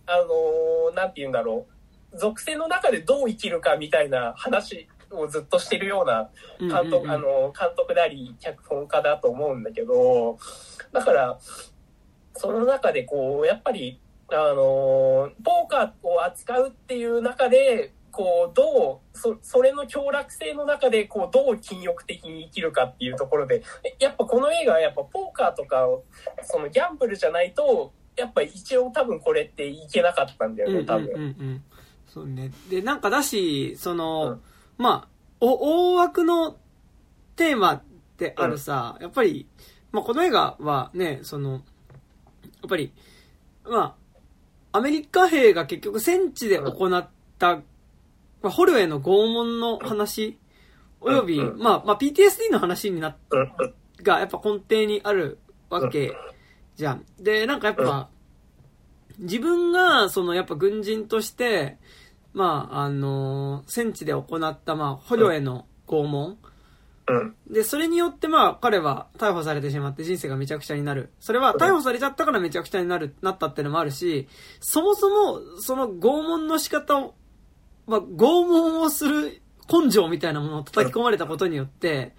あの、なんて言うんだろう、属性の中でどう生きるかみたいな話をずっとしてるような監督、あの、監督であり、脚本家だと思うんだけど、だから、その中でこう、やっぱり、あの、ポーカーを扱うっていう中で、こう、どう、そ、それの強楽性の中で、こう、どう禁欲的に生きるかっていうところで、やっぱこの映画はやっぱポーカーとか、そのギャンブルじゃないと、やっぱ一応多分これっていけなかったんだよね、多分。うんうんうん、そうね。で、なんかだし、その、うんまあ、お、大枠のテーマであるさ、やっぱり、まあ、この映画はね、その、やっぱり、まあ、アメリカ兵が結局戦地で行った、まあ、捕虜への拷問の話、および、まあ、まあ、PTSD の話になっ、がやっぱ根底にあるわけじゃん。で、なんかやっぱ、自分が、そのやっぱ軍人として、まあ、あの戦地で行った、まあ、捕虜への拷問、で、それによってまあ彼は逮捕されてしまって人生がめちゃくちゃになる。それは逮捕されちゃったからめちゃくちゃになる、なったっていうのもあるし、そもそもその拷問の仕方を、まあ拷問をする根性みたいなものを叩き込まれたことによって、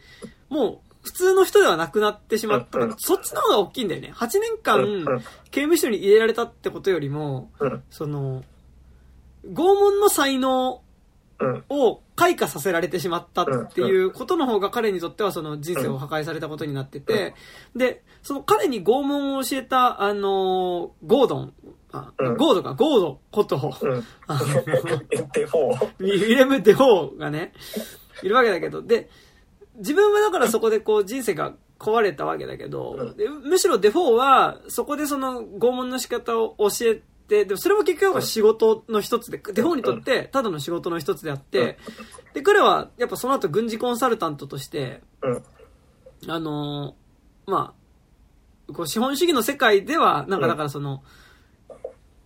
もう普通の人ではなくなってしまった。そっちの方が大きいんだよね。8年間刑務所に入れられたってことよりも、その、拷問の才能を開花させられてしまったっていうことの方が彼にとってはその人生を破壊されたことになってて、で、その彼に拷問を教えた、あの、ゴードン、あ、ゴードか、ゴードこと、あの、デフォー。ウィレム・デフォーがね、いるわけだけど、で、自分はだからそこでこう人生が壊れたわけだけど、むしろデフォーはそこでその拷問の仕方を教えて、でもそれも結局は仕事の一つで、デフォーにとってただの仕事の一つであって、で、彼はやっぱその後軍事コンサルタントとして、あのまあ、こう資本主義の世界では、なんかだからその、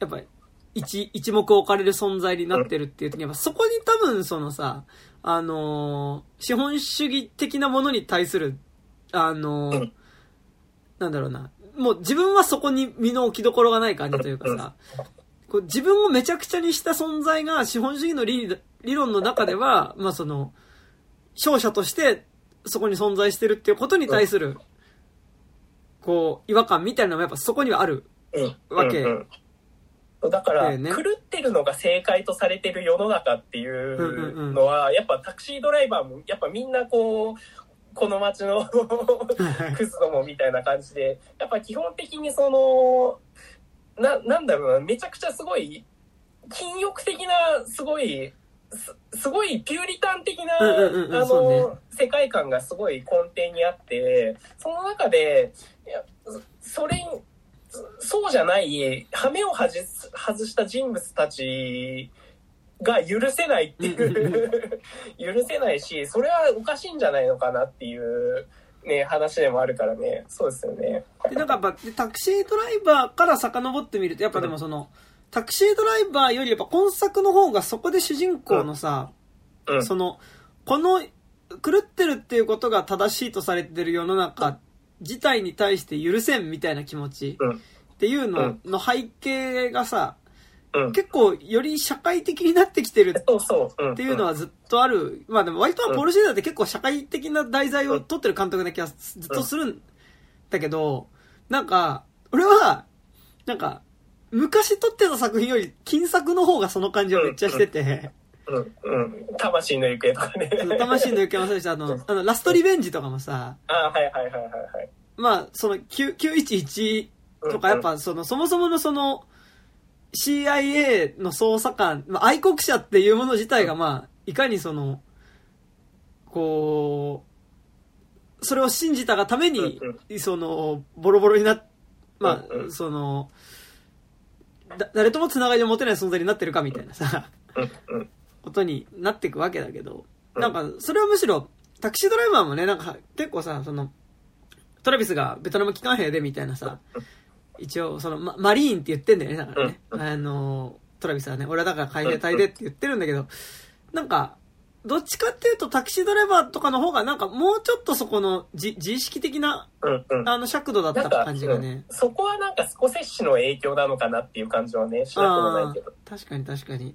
やっぱり、一、一目置かれる存在になってるっていう時に、やっぱそこに多分そのさ、あの資本主義的なものに対する、あのなんだろうな、もう自分はそこに身の置きどころがない感じというかさ、こう自分をめちゃくちゃにした存在が資本主義の理理論の中では、まあその、勝者としてそこに存在してるっていうことに対する、こう、違和感みたいなのもやっぱそこにはあるわけ。だから、狂ってるのが正解とされてる世の中っていうのは、やっぱタクシードライバーも、やっぱみんなこう、この街のクズどもみたいな感じで、やっぱ基本的にその、な、なんだろうな、めちゃくちゃすごい、禁欲的な、すごい、すすごいピューリタン的な、あの、ね、世界観がすごい根底にあって、その中で、いやそれ、そうじゃない、羽目を外す外した人物たちが許せないっていう 許せないし、それはおかしいんじゃないのかなっていう、ね、話でもあるからね。そうですよね。で、なんかやっぱ、タクシードライバーから遡ってみると、やっぱでもその、タクシードライバーよりやっぱ今作の方がそこで主人公のさ、うん、その、この、狂ってるっていうことが正しいとされてる世の中自体に対して許せんみたいな気持ちっていうのの背景がさ、結構より社会的になってきてるっていうのはずっとある。まあでも割とポール・シーダーって結構社会的な題材を撮ってる監督な気がずっとするんだけど、なんか、俺は、なんか、昔撮ってた作品より金作の方がその感じをめっちゃしてて、うん、うん。魂の行方とかね。魂の行方もそうでしあの、あの、ラストリベンジとかもさ、あはいはいはいはいはい。まあ、その911とかやっぱその、そもそものその、CIA の捜査官、まあ、愛国者っていうもの自体が、まあ、いかにその、こう、それを信じたがために、その、ボロボロになまあ、その、だ誰ともつながりを持てない存在になってるかみたいなさ、ことになっていくわけだけど、なんか、それはむしろ、タクシードライバーもね、なんか、結構さ、その、トラビスがベトナム機関兵でみたいなさ、一応、その、ま、マリーンって言ってんだよね、だからね。あの、トラビスはね、俺はだから海兵隊でって言ってるんだけど、なんか、どっちかっていうとタクシードライバーとかの方がなんかもうちょっとそこの自自意識的な、あの尺度だった感じがね、うん、そこはなんかスコセッシの影響なのかなっていう感じはね、しなくもないけど。確かに確かに。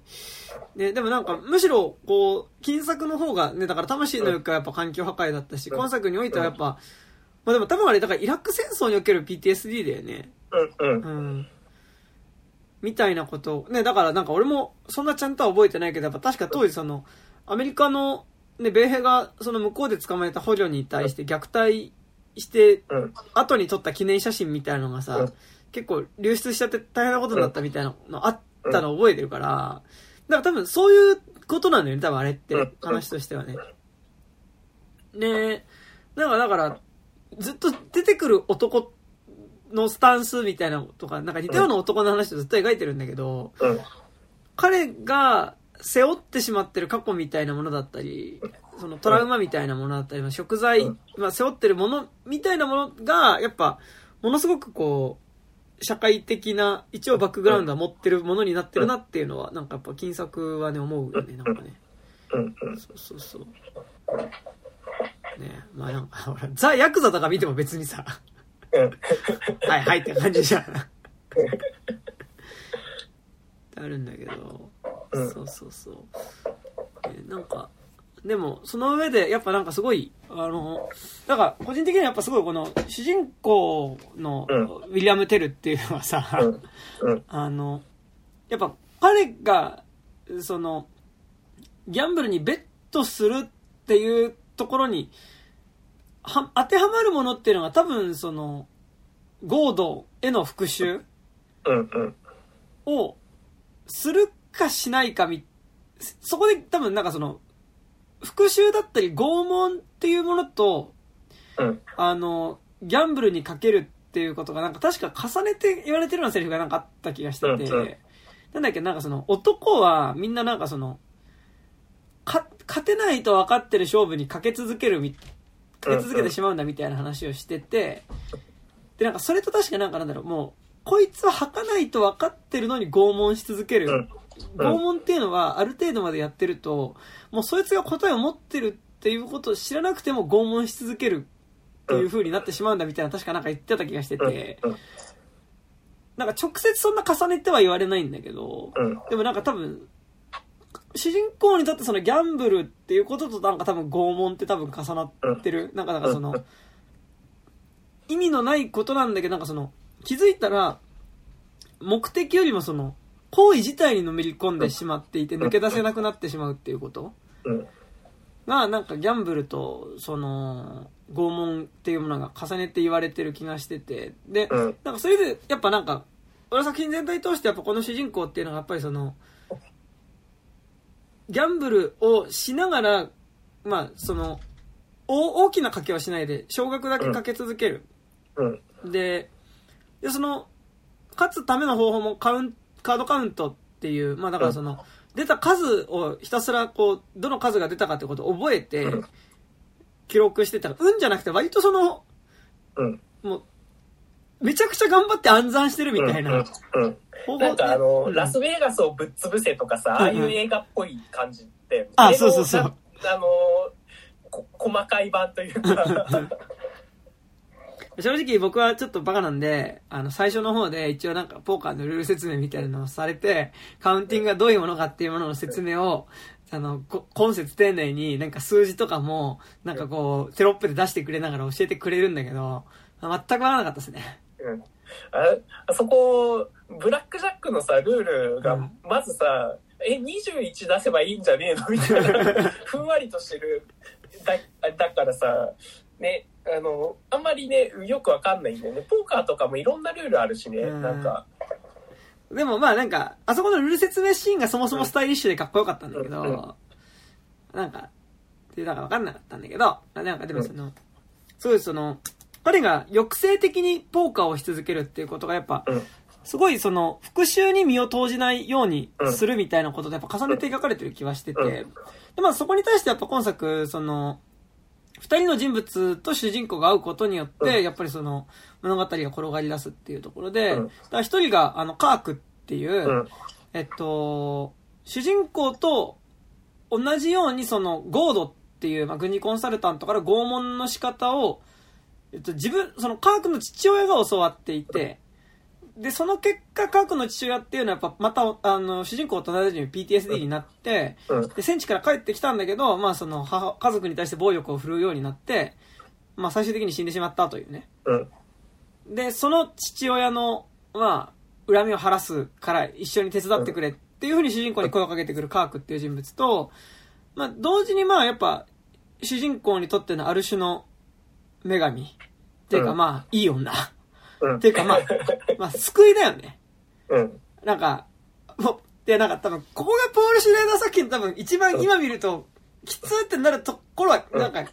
ね、でもなんかむしろこう、金作の方がね、だから魂の欲はやっぱ環境破壊だったし、今作においてはやっぱ、まあでも多分あれ、だからイラク戦争における PTSD だよね。うん。みたいなことね、だからなんか俺もそんなちゃんとは覚えてないけど、やっぱ確か当時その、アメリカの、ね、米兵がその向こうで捕まえた捕虜に対して虐待して、後に撮った記念写真みたいなのがさ、結構流出しちゃって大変なことになったみたいなのあったの覚えてるから、だから多分そういうことなんだよね、多分あれって、話としてはね。ねだから、だから、ずっと出てくる男のスタンスみたいなとか、なんか似たような男の話をずっと描いてるんだけど、うん。彼が背負ってしまってる過去みたいなものだったり、そのトラウマみたいなものだったり、まあ食材うん、まあ背負ってるものみたいなものが、やっぱ、ものすごくこう、社会的な、一応バックグラウンドは持ってるものになってるなっていうのは、なんかやっぱ金作はね、思うよね、なんかね。そうそうそう。ねまあなんか、ほら、ザ・ヤクザとか見ても別にさ、うん。はいはいって感じじゃん。ってあるんだけど、うんそうそうそう。ねなんか、でも、その上で、やっぱなんかすごい、あの、なんか、個人的にはやっぱすごいこの、主人公のうんウィリアム・テルっていうのはさ、うん。うん。あの、やっぱ彼が、その、ギャンブルにベットするっていうところに、は、当てはまるものっていうのが多分その、ゴードへの復讐うん。うん。をするかしないかみ、そこで多分なんかその、復讐だったり拷問っていうものと、うん。あの、ギャンブルにかけるっていうことがなんか確か重ねて言われてるようなセリフがなんかあった気がしてて、うんうんなんだっけ、なんかその男はみんななんかその、か、勝てないと分かってる勝負にかけ続けるみ、かけ続けてしまうんだみたいな話をしてて、でなんかそれと確かなんかなんだろう、もう、こいつは吐かないと分かってるのに拷問し続ける。うん拷問っていうのはある程度までやってると、もうそいつが答えを持ってるっていうことを知らなくても拷問し続けるっていう風になってしまうんだみたいな確かなんか言ってた気がしてて、うん。なんか直接そんな重ねては言われないんだけど、うん。でもなんか多分、主人公にとってそのギャンブルっていうこととなんか多分拷問って多分重なってる。なんかなんかその、意味のないことなんだけど、なんかその、気づいたら、目的よりもその、行為自体にのめり込んでしまっていて抜け出せなくなってしまうっていうことうん。が、なんかギャンブルと、その、拷問っていうものが重ねて言われてる気がしてて、で、うん。なんかそれで、やっぱなんか、俺の作品全体通してやっぱこの主人公っていうのがやっぱりその、ギャンブルをしながら、まあその、大大きな賭けはしないで、少額だけ賭け続ける。うん。で、で、その、勝つための方法もカウン、カードカウントっていう、まあだからその、出た数をひたすらこう、どの数が出たかってことを覚えてうん、記録してたら、運じゃなくて割とその、うん。もう、めちゃくちゃ頑張って暗算してるみたいな。うん。うん。方法なんかあの、うんラスベガスをぶっ潰せとかさ、ああいう映画っぽい感じって、あそうそうそうなあの、こ細かい版というか、正直僕はちょっとバカなんで、あの、最初の方で一応なんかポーカーのルール説明みたいなのをされて、カウンティングがどういうものかっていうものの説明を、あの、こ今節丁寧になんか数字とかも、なんかこう、テロップで出してくれながら教えてくれるんだけど、全くわからなかったですね。うんああそこ、ブラックジャックのさ、ルールがうん、まずさ、え、21出せばいいんじゃねえのみたいな、ふんわりとしてる。だだからさ、ね、あの、あんまりね、よくわかんないんだよね。ポーカーとかもいろんなルールあるしね、うんなんか。でもまあなんか、あそこのルール説明シーンがそもそもスタイリッシュでかっこよかったんだけど、うんなんか、ってだから分かんなかったんだけど、なんかでもその、すごいその、彼が抑制的にポーカーをし続けるっていうことがやっぱ、うん。すごいその、復讐に身を投じないようにするみたいなことでやっぱ重ねて描かれてる気はしてて、うん。でまあそこに対してやっぱ今作、その、二人の人物と主人公が会うことによって、うん。やっぱりその、物語が転がり出すっていうところで、うん。だから一人が、あの、カークっていう、うん。えっと、主人公と同じようにその、ゴードっていう、まあ、軍事コンサルタントから拷問の仕方を、えっと、自分、そのカークの父親が教わっていて、で、その結果、カークの父親っていうのはやっぱ、また、あの、主人公と同じように PTSD になって、うん。で、戦地から帰ってきたんだけど、まあその、母、家族に対して暴力を振るうようになって、まあ最終的に死んでしまったというね。うん。で、その父親の、まあ、恨みを晴らすから一緒に手伝ってくれっていうふうに主人公に声をかけてくるカークっていう人物と、まあ、同時にまあ、やっぱ、主人公にとってのある種の女神。っていうかうんまあ、いい女。っうん。ていうかまあ、まあ、救いだよね。うん。なんか、もう、で、なんか多分、ここがポール・シュレーダー作品多分一番今見ると、きつーってなるところは、なんか、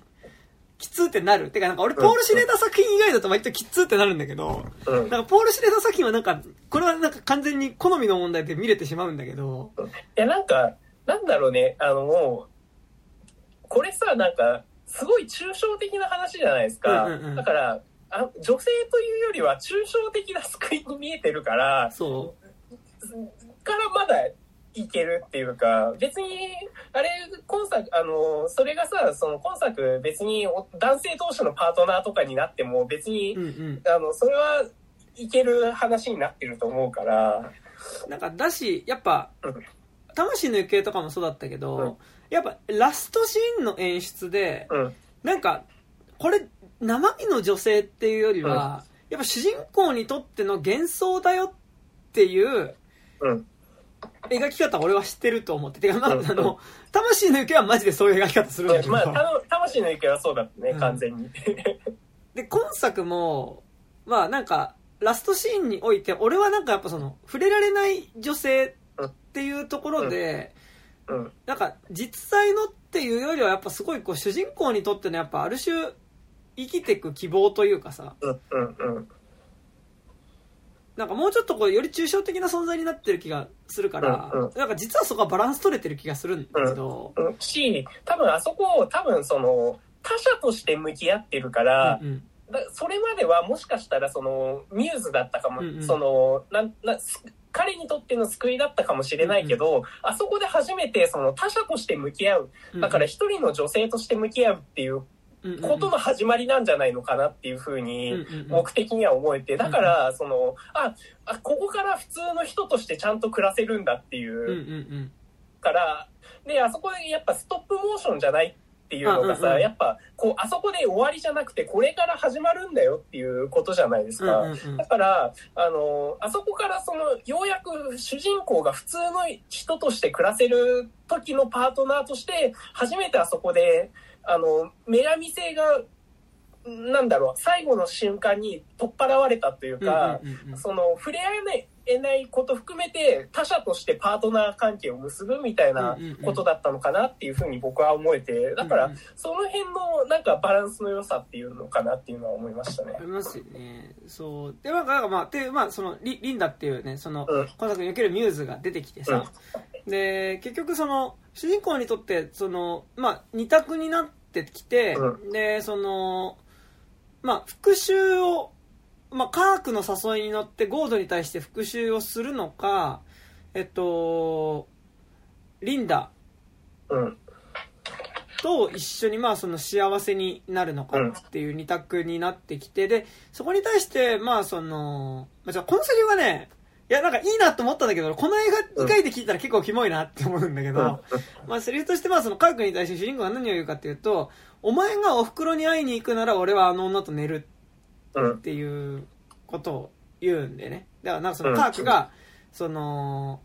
きつってなる。てかなんか俺、ポール・シュレーダー作品以外だと割ときつってなるんだけど、うんなんかポール・シュレーダー作品はなんか、これはなんか完全に好みの問題で見れてしまうんだけど、いや、なんか、なんだろうね、あの、もう、これさ、なんか、すごい抽象的な話じゃないですか。うんうんうんだから、あ女性というよりは抽象的な救いに見えてるから、そからまだいけるっていうか、別に、あれ、今作、あの、それがさ、その今作別にお男性同士のパートナーとかになっても別に、う。うんうん。あの、それはいける話になってると思うから、なんかだし、やっぱうん、魂の行方とかもそうだったけど、うんやっぱラストシーンの演出で、うん、なんか、これ、生身の女性っていうよりは、やっぱ主人公にとっての幻想だよっていううん、描き方俺は知ってると思って。てか、まあ、あうん。の、魂の行方はマジでそういう描き方するんだけど、まあ、たの魂の行方はそうだったね、うん。完全に。で、今作も、まあなんか、ラストシーンにおいて、俺はなんかやっぱその、触れられない女性っていうところで、うん、なんか実際のっていうよりはやっぱすごいこう主人公にとってのやっぱある種生きていく希望というかさ。うん、うん、うん。なんかもうちょっとこうより抽象的な存在になってる気がするから、うんうん。なんか実はそこはバランス取れてる気がするんだけど、うんし、多分あそこを多分その、他者として向き合ってるから、うんうん。だそれまではもしかしたらそのミューズだったかも、うんうん。そのなんなす彼にとっての救いだったかもしれないけど、あそこで初めてその他者として向き合う。だから一人の女性として向き合うっていううんうんことの始まりなんじゃないのかなっていうふうにうんうんうん。目的には思えて。だからそのああここから普通の人としてちゃんと暮らせるんだっていう。んうんううん。からであそこでやっぱストップモーションじゃないっていうのがうんうんうん。さやっぱこうあそこで終わりじゃなくてこれから始まるんだよっていうことじゃないですか。うんうんうん。だから、あの、あそこからその、ようやく主人公が普通の人として暮らせる時のパートナーとして、初めてあそこで、あの、女神性が、なんだろう、最後の瞬間に取っ払われたというか、うんうんうんうん。その、触れ合えない、えないこと含めて他者としてパートナー関係を結ぶみたいなことだったのかなっていうふうに僕は思えてだからうんうんその辺のなんかバランスの良さっていうのかなっていうのは思いましたねあ。りますよね。そう。で、なんか、まあ、で、まあ、その、リリンダっていうね、その、うん今作におけるミューズが出てきてさ、で、結局その、主人公にとって、その、まあ、二択になってきて、うで、その、まあ、復讐を、まあ、科学の誘いに乗ってゴードに対して復讐をするのか、えっと、リンダうん。と一緒にまあその幸せになるのかっていう二択になってきて、で、そこに対してまあその、まあ、じゃあこのセリフがね、いやなんかいいなと思ったんだけど、この映画2回で聞いたら結構キモいなって思うんだけど、まあセリフとしてまあその科学に対して主人公が何を言うかっていうと、お前がお袋に会いに行くなら俺はあの女と寝るうんっていうことを言うんでね。だからなんかその科学が、その、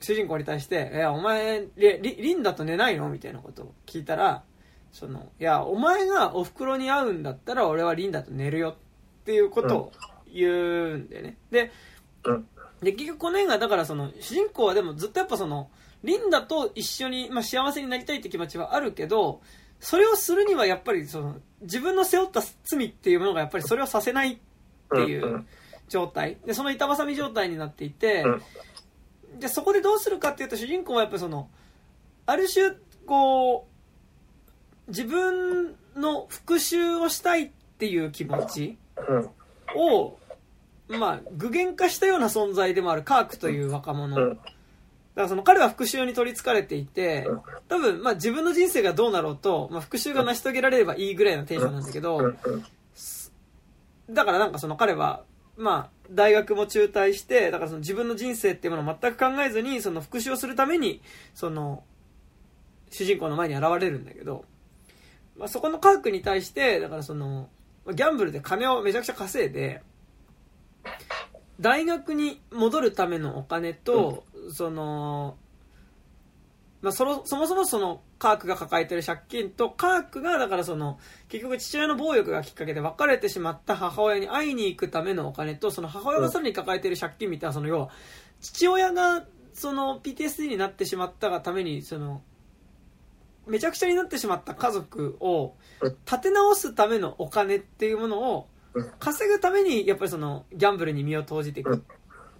主人公に対して、いや、お前、リリリンダと寝ないのみたいなことを聞いたら、その、いや、お前がお袋に会うんだったら俺はリンダと寝るよっていうことを言うんでね。で、うんで、結局この映画だからその、主人公はでもずっとやっぱその、リンダと一緒に、まあ、幸せになりたいって気持ちはあるけど、それをするにはやっぱりその、自分の背負った罪っていうものがやっぱりそれをさせないっていう状態。で、その板挟み状態になっていて、うんじゃあそこでどうするかっていうと主人公はやっぱりその、ある種、こう、自分の復讐をしたいっていう気持ちうんを、まあ、具現化したような存在でもあるカークという若者。だからその彼は復讐に取り憑かれていて、多分まあ自分の人生がどうなろうと、まあ、復讐が成し遂げられればいいぐらいのテンションなんだけど、だからなんかその彼は、まあ、大学も中退して、だからその自分の人生っていうものを全く考えずに、その復讐をするために、その、主人公の前に現れるんだけど、まあそこの科学に対して、だからその、ギャンブルで金をめちゃくちゃ稼いで、大学に戻るためのお金と、その、まあ、そのそもそもそのカークが抱えてる借金とカークがだからその結局父親の暴力がきっかけで別れてしまった母親に会いに行くためのお金とその母親がさらに抱えてる借金みたいなその要は父親がその PTSD になってしまったがためにそのめちゃくちゃになってしまった家族を立て直すためのお金っていうものを稼ぐためにやっぱりそのギャンブルに身を投じていく。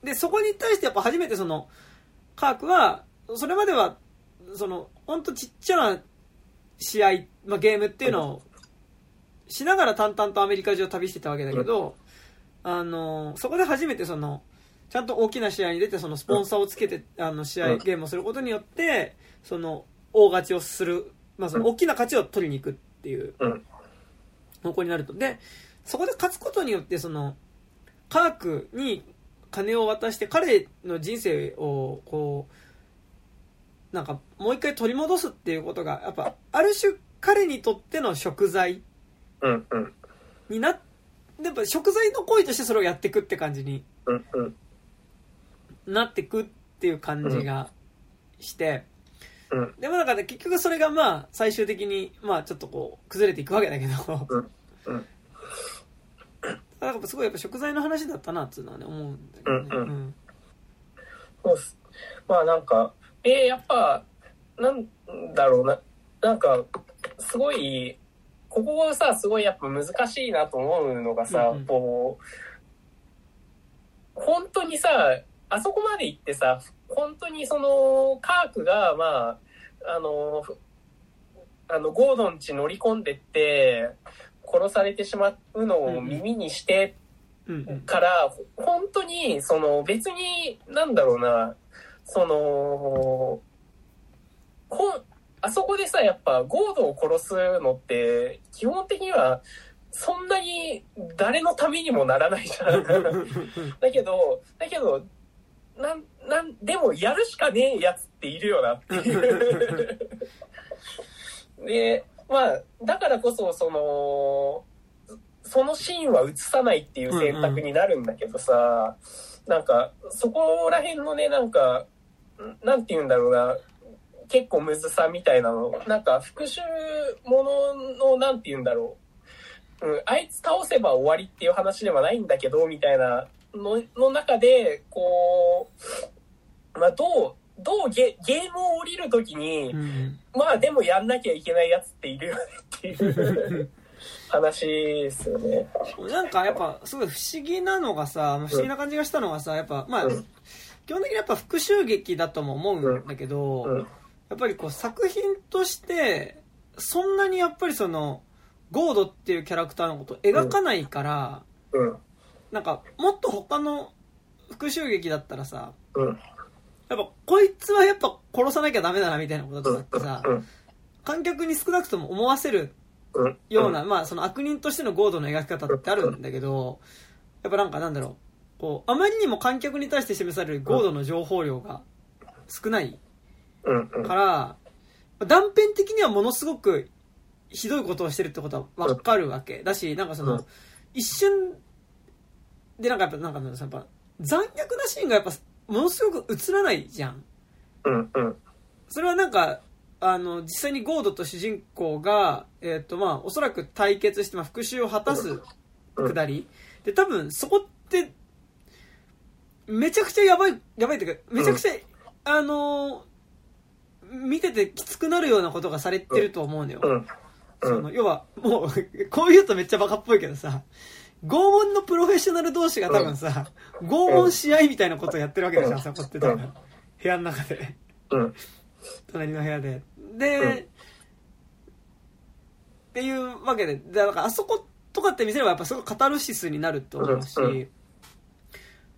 で、そこに対してやっぱ初めてその、カークは、それまでは、その、ほんとちっちゃな試合、まあ、ゲームっていうのをしながら淡々とアメリカ中を旅してたわけだけど、あの、そこで初めてその、ちゃんと大きな試合に出て、そのスポンサーをつけて、あの、試合、ゲームをすることによって、その、大勝ちをする、まあ、その、大きな勝ちを取りに行くっていう方向になると。で、そこで勝つことによって、その、カークに金を渡して、彼の人生を、こう、なんか、もう一回取り戻すっていうことが、やっぱ、ある種、彼にとっての食材になっやっぱ食材の行為としてそれをやっていくって感じになってくっていう感じがして、でもなんかね、結局それがまあ、最終的に、まあちょっとこう、崩れていくわけだけど、なんかすごいやっぱ食材の話だったなっていうのはね、思うんだけどね。うん、そうっす。まあなんか、えー、やっぱ、なんだろうな、なんか、すごい、ここはさ、すごいやっぱ難しいなと思うのがさ、うんうん、こう、本当にさ、あそこまで行ってさ、本当にその、カークが、まあ、あの、あの、ゴードン家乗り込んでって、殺されてしまうのを耳にしてから、本当に、その、別に、なんだろうな、その、ほん、あそこでさ、やっぱ、ゴードを殺すのって、基本的には、そんなに誰のためにもならないじゃん。だけど、だけど、なん、なん、でもやるしかねえやつっているよなっていう。で、まあ、だからこそ、その、そのシーンは映さないっていう選択になるんだけどさ、うんうん、なんか、そこら辺のね、なんか、なんて言うんだろうな、結構むずさみたいなの、なんか復讐ものの、なんて言うんだろう。うん、あいつ倒せば終わりっていう話ではないんだけど、みたいなのの中で、こう、まあ、どう、どうゲゲームを降りるときに、うん、まあでもやんなきゃいけないやつっているよねっていう 話ですよね。なんかやっぱすごい不思議なのがさ、不思議な感じがしたのがさ、やっぱまあ、うん、基本的にやっぱ復讐劇だとも思うんだけど、うん。やっぱりこう作品として、そんなにやっぱりその、ゴードっていうキャラクターのことを描かないから、うん、なんか、もっと他の復讐劇だったらさ、うん、やっぱこいつはやっぱ殺さなきゃダメだなみたいなこととかってさ、観客に少なくとも思わせるような、まあその悪人としてのゴードの描き方ってあるんだけど、やっぱなんかなんだろう、こう、あまりにも観客に対して示されるゴードの情報量が少ないから、断片的にはものすごくひどいことをしてるってことはわかるわけ。だし、なんかその、一瞬でなんかやっぱ、なんかやっぱ、残虐なシーンがやっぱ、ものすごく映らないじゃん。うんうん。それはなんか、あの、実際にゴードと主人公が、えっ、ー、とまあ、おそらく対決して、まあ、復讐を果たすくだり。で、多分、そこって、めちゃくちゃやばい、やばいっていうか、めちゃくちゃ、あのー見ててきつくなるようなことがされてると思うのよ。うん。その、要は、もう、こう言うとめっちゃバカっぽいけどさ、拷問のプロフェッショナル同士が多分さ、拷問し合いみたいなことをやってるわけでしょ、そこって多分。部屋の中で。うん。隣の部屋で。で、っていうわけで、だからあそことかって見せればやっぱすごいカタルシスになると思うし、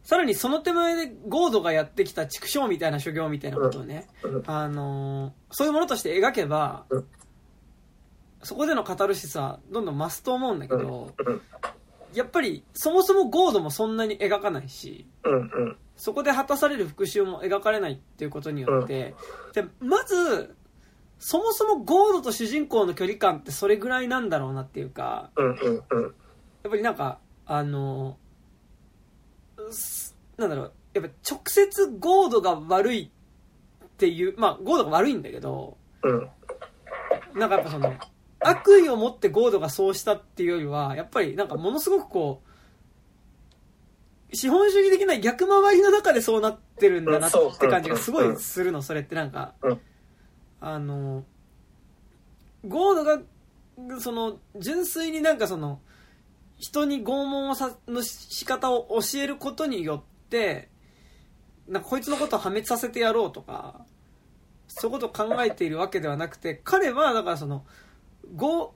さらにその手前でゴードがやってきた畜生みたいな修行みたいなことをね、あのー、そういうものとして描けば、そこでのカタルシスはどんどん増すと思うんだけど、やっぱりそもそもゴードもそんなに描かないし、そこで果たされる復讐も描かれないっていうことによって、でまず、そもそもゴードと主人公の距離感ってそれぐらいなんだろうなっていうか、やっぱりなんか、あのーなんだろう、やっぱ直接ゴードが悪いっていう、まあ、ゴードが悪いんだけど、うん。なんかやっぱその、悪意を持ってゴードがそうしたっていうよりは、やっぱりなんかものすごくこう、資本主義的な逆回りの中でそうなってるんだなって感じがすごいするの、それってなんか、あの、ゴードが、その、純粋になんかその、人に拷問をさ、の仕方を教えることによって、なんかこいつのことを破滅させてやろうとか、そういうことを考えているわけではなくて、彼はだからその、ご、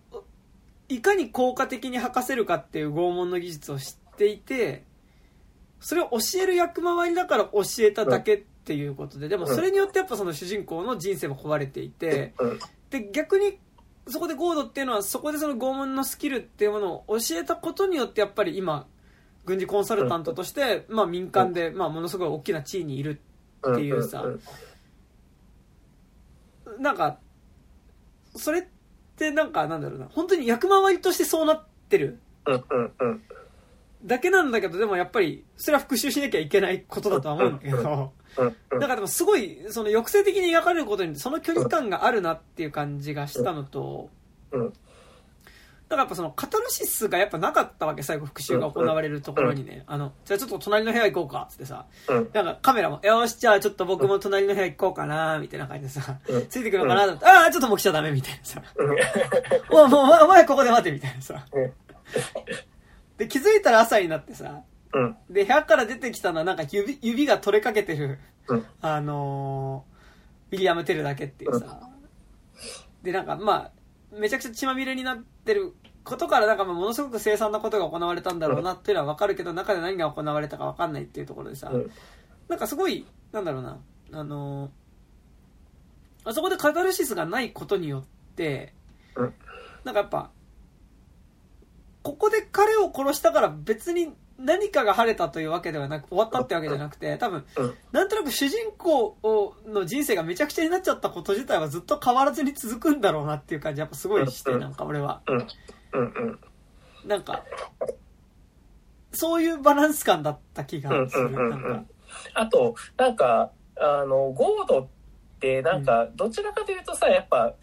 いかに効果的に吐かせるかっていう拷問の技術を知っていて、それを教える役回りだから教えただけっていうことで、でもそれによってやっぱその主人公の人生も壊れていて、で、逆にそこでゴードっていうのはそこでその拷問のスキルっていうものを教えたことによってやっぱり今、軍事コンサルタントとして、まあ民間で、まあものすごい大きな地位にいるっていうさ、なんか、それってなんかなんだろうな、本当に役回りとしてそうなってる。だけなんだけど、でもやっぱり、それは復習しなきゃいけないことだとは思うんだけど、だからでもすごい、その抑制的に描かれることにその距離感があるなっていう感じがしたのと、だからやっぱそのカタルシスがやっぱなかったわけ、最後復習が行われるところにね。あの、じゃあちょっと隣の部屋行こうか、つってさ。なんかカメラも、よし、じゃあちょっと僕も隣の部屋行こうかな、みたいな感じでさ、ついてくるのかなと思って、ああ、ちょっともう来ちゃダメ、みたいなさ。おもう、お前ここで待て、みたいなさ。で、気づいたら朝になってさ、で、部屋から出てきたのはなんか指、指が取れかけてる、あのー、ウィリアム・テルだけっていうさ。で、なんかまあ、めちゃくちゃ血まみれになってることからなんかものすごく凄惨なことが行われたんだろうなっていうのはわかるけど、中で何が行われたかわかんないっていうところでさ、なんかすごい、なんだろうな、あのー、あそこでカタルシスがないことによって、なんかやっぱ、ここで彼を殺したから別に何かが晴れたというわけではなく、終わったってわけじゃなくて、多分、なんとなく主人公の人生がめちゃくちゃになっちゃったこと自体はずっと変わらずに続くんだろうなっていう感じ、やっぱすごいして、なんか俺は。なんか、そういうバランス感だった気がする。なんか。あと、なんか、あの、ゴードって、なんか、どちらかというとさ、やっぱ、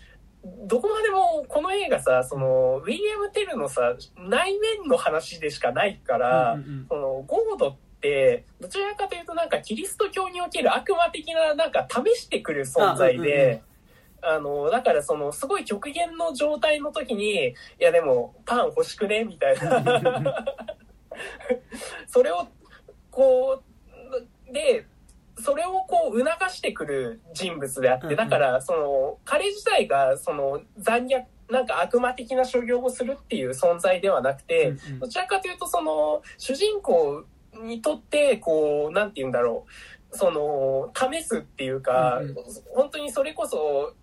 どこまでもこの映画さ、その、ウィリアム・テルのさ、内面の話でしかないから、うんうん、その、ゴードって、どちらかというとなんかキリスト教における悪魔的ななんか試してくる存在で、あの、だからその、すごい極限の状態の時に、いやでも、パン欲しくねみたいな。それを、こう、で、それをこう促してくる人物であって、だから、その、彼自体が、その、残虐、なんか悪魔的な所業をするっていう存在ではなくて、どちらかというと、その、主人公にとって、こう、なんて言うんだろう、その、試すっていうか、本当にそれこそ、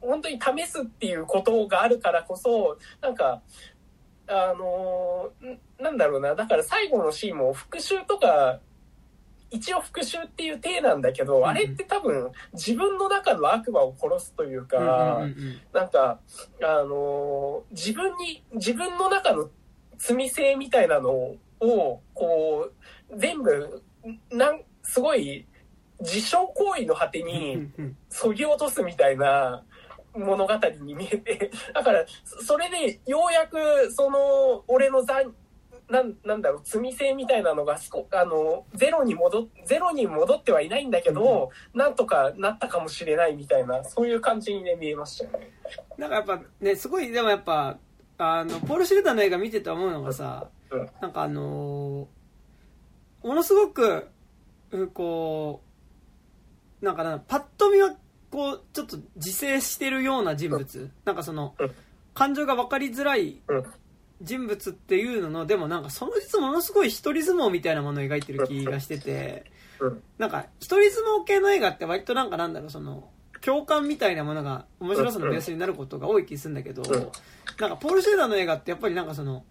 本当に試すっていうことがあるからこそ、なんか、あのなんだろうな、だから最後のシーンも復讐とか一応復讐っていう体なんだけど、あれって多分自分の中の悪魔を殺すというか、なんか、あのー、自分に、自分の中の罪性みたいなのを、こう、全部、なん、すごい、自傷行為の果てに、そぎ落とすみたいな、物語に見えて、だから、それで、ようやく、その、俺の残、なんなんだろう罪性みたいなのがあのゼロに戻ゼロに戻ってはいないんだけど、うん、なんとかなったかもしれないみたいなそういう感じにね見えましたよね。なんかやっぱねすごいでもやっぱあのポール・シルダーの映画見てて思うのがさ、うん、なんかあのー、ものすごくこうなんかなパッと見はこうちょっと自制してるような人物、うん、なんかその、感情が分かりづらい人物っていうのの、でもなんかその実ものすごい一人相撲みたいなものを描いてる気がしてて、なんか一人相撲系の映画って割となんかなんだろう、その、共感みたいなものが面白さのベースになることが多い気するんだけど、なんかポール・シェーダーの映画ってやっぱりなんかその、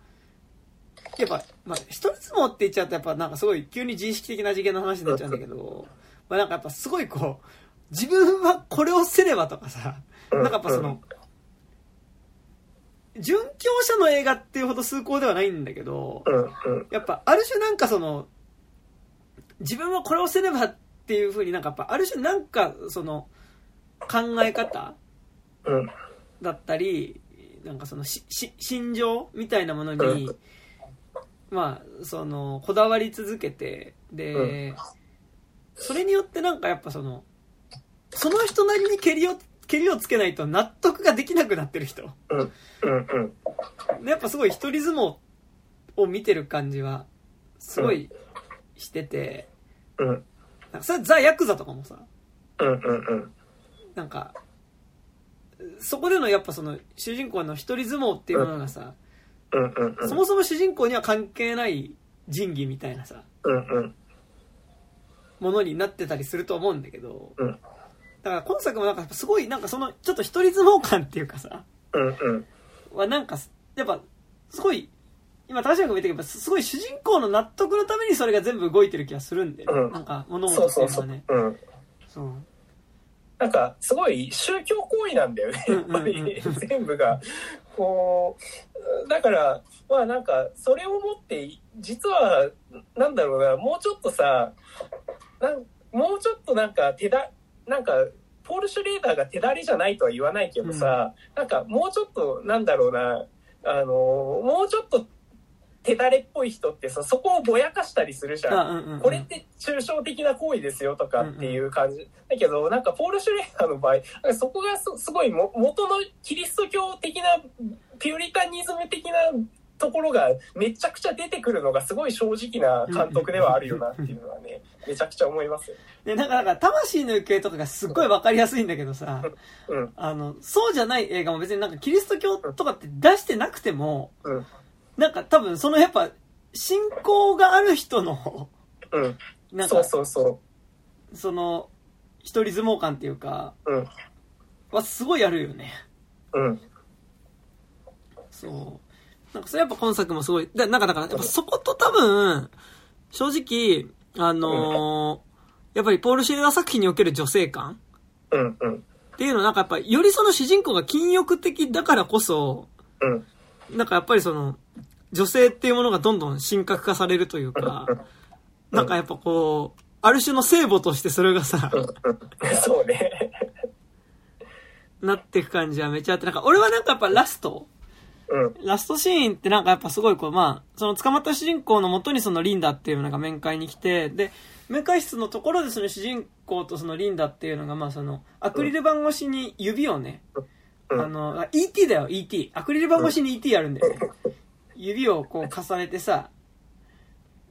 やっぱ、まあ、一人相撲って言っちゃうとやっぱなんかすごい急に自意識的な次元の話になっちゃうんだけど、まあなんかやっぱすごいこう、自分はこれをせねばとかさ、なんかやっぱその、準強者の映画っていうほど崇高ではないんだけど、やっぱある種なんかその、自分はこれをせねばっていうふうになんかやっぱある種なんかその考え方だったり、なんかそのし、し、心情みたいなものに、まあ、その、こだわり続けて、で、それによってなん。かやっぱその、その人なりにけりを蹴りをつけないと納得ができなくなってる人。うん。うん。うん。でやっぱすごい一人相撲を見てる感じは、すごいしてて、うん。なんかそれザ・ヤクザとかもさ、うん。うん。うん。なんか、そこでのやっぱその主人公の一人相撲っていうものがさ、うん。うん。うん。そもそも主人公には関係ない仁義みたいなさ、うん。うん。ものになってたりすると思うんだけど、うん。だから今作もなんかすごいなんかそのちょっと一人相撲感っていうかさ、うん。うん。はなんかやっぱすごい、今高島君も言ったけど、すごい主人公の納得のためにそれが全部動いてる気がするんで、うんなんか物そ事。っていうのはね。うん。そう。なんか、すごい宗教行為なんだよね。全部が。こう、だから、まあなんか、それをもって、実は、なんだろうな、もうちょっとさ、なんもうちょっとなんか手だ、なんか、ポール・シュレーダーが手だれじゃないとは言わないけどさ、なんかもうちょっと、なんだろうな、あの、もうちょっと手だれっぽい人ってさ、そこをぼやかしたりするじゃん。あうんうんうんこれって抽象的な行為ですよとかっていう感じ。だけど、なんかポール・シュレーダーの場合、そこがすすごいも元のキリスト教的な、ピューリタニズム的なところがめちゃくちゃ出てくるのがすごい正直な監督ではあるよなっていうのはね、めちゃくちゃ思いますよ。で、なんか、なんか、魂の行方とかがすっごいわかりやすいんだけどさ、うん、あの、そうじゃない映画も別になんかキリスト教とかって出してなくても、うん、なんか多分そのやっぱ、信仰がある人の、うん。なんかそう、そうそその、一人相撲感っていうか、う。うん、はすごいあるよね。うん、そう。なんかそれやっぱ今作もすごい、だなんかだから、やっぱそこと多分、正直、あのーやっぱりポール・シェルダー作品における女性感うん、うん、っていうのはなんかやっぱよりその主人公が禁欲的だからこそ、うん。なんかやっぱりその、女性っていうものがどんどん神格化されるというか、なんかやっぱこう、ある種の聖母としてそれがさ、そうね。なっていく感じはめちゃあって、なんか俺はなんかやっぱラスト、うん、ラストシーンってなんかやっぱすごいこう、まあ、その捕まった主人公のもとにそのリンダっていうのが面会に来て、で、面会室のところでその主人公とそのリンダっていうのがまあその、アクリル板越しに指をね、うんあの、あ ET だよ、ET。アクリル板越しに ET やるんだよね。指をこう重ねてさ、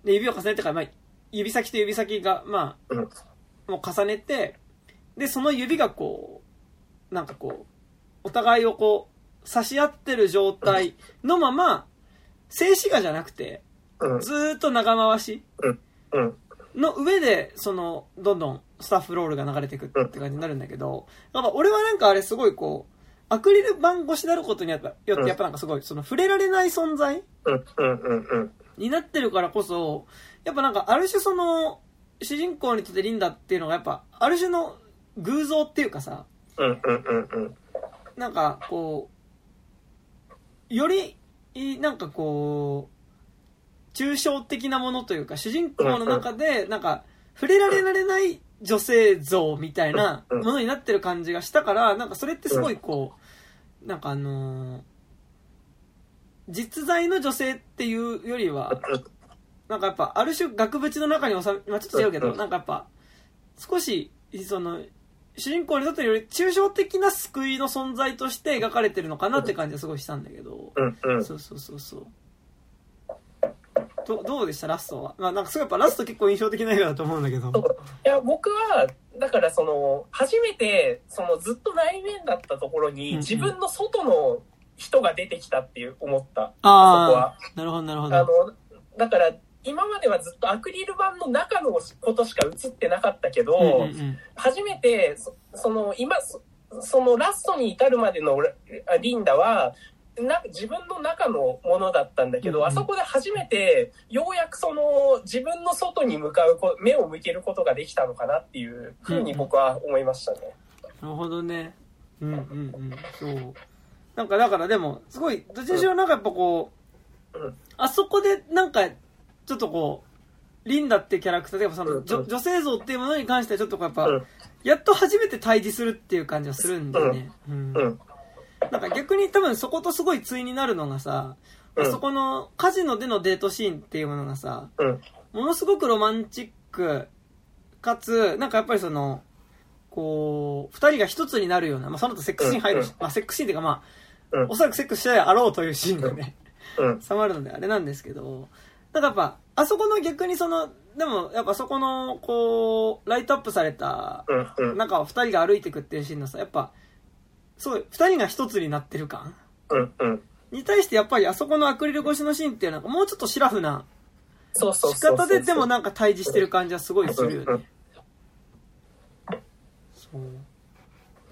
で、指を重ねてから、まあ、指先と指先が、まあ、うん、もう重ねて、で、その指がこう、なんかこう、お互いをこう、差し合ってる状態のまま、静止画じゃなくて、うん、ずーっと長回しうん、の上で、その、どんどんスタッフロールが流れていくって感じになるんだけど、なんか俺はなんかあれすごいこう、アクリル板越しであることによって、やっぱなんかすごい、その触れられない存在。になってるからこそ、やっぱなんかある種その、主人公にとってリンダっていうのがやっぱ、ある種の偶像っていうかさ。なんかこう、より、なんかこう、抽象的なものというか、主人公の中で、なんか、触れられられない女性像みたいなものになってる感じがしたから、なんかそれってすごいこう、なんかあのー実在の女性っていうよりは、なんかやっぱ、ある種額縁の中に収め、まあちょっと違うけど、なんかやっぱ、少し、その、主人公にとってより抽象的な救いの存在として描かれてるのかなって感じがすごいしたんだけど、うん、うん。そうそうそうそう。どどうでしたラストは？まあなんかすごいやっぱラスト結構印象的な映画だと思うんだけど。いや、僕は、だからその、初めて、そのずっと内面だったところに、うんうん自分の外の人が出てきたっていう思った。ああそこはあ。、なるほどなるほあど。の、だから、今まではずっとアクリル板の中のことしか映ってなかったけど、うんうんうん初めてそ、その、今、そそのラストに至るまでのラリンダは、な自分の中のものだったんだけど、うんうんあそこで初めて、ようやくその、自分の外に向かうこ、目を向けることができたのかなっていうふうに僕は思いましたね。なるほどね。うんうんうん。そう。なんかだからでも、すごい、どっちにしろなんかやっぱこう、うんあそこでなんか、ちょっとこう、リンダってキャラクターで、やっぱその、女女性像っていうものに関してはちょっとやっぱ、うん。やっと初めて対峙するっていう感じはするんだよね。うん。うん。なんか逆に多分そことすごい対になるのがさ、そこのカジノでのデートシーンっていうものがさ、うん。ものすごくロマンチック、かつ、なんかやっぱりその、こう、二人が一つになるような、まあその後セックスシーン入るし、うん。まあセックスシーンっていうかまあ、うん。おそらくセックスしたであろうというシーンがね、うん。収まるのであれなんですけど、なんかやっぱ、あそこの逆にその、でもやっぱそこの、こう、ライトアップされた、うん。うん。中を二人が歩いていくっていうシーンのさ、やっぱ、すごい、二人が一つになってる感うん。うん。に対してやっぱりあそこのアクリル越しのシーンっていうのはもうちょっとシラフなそうそう仕そうそう。方ででもなんか対峙してる感じはすごいするよね。そう。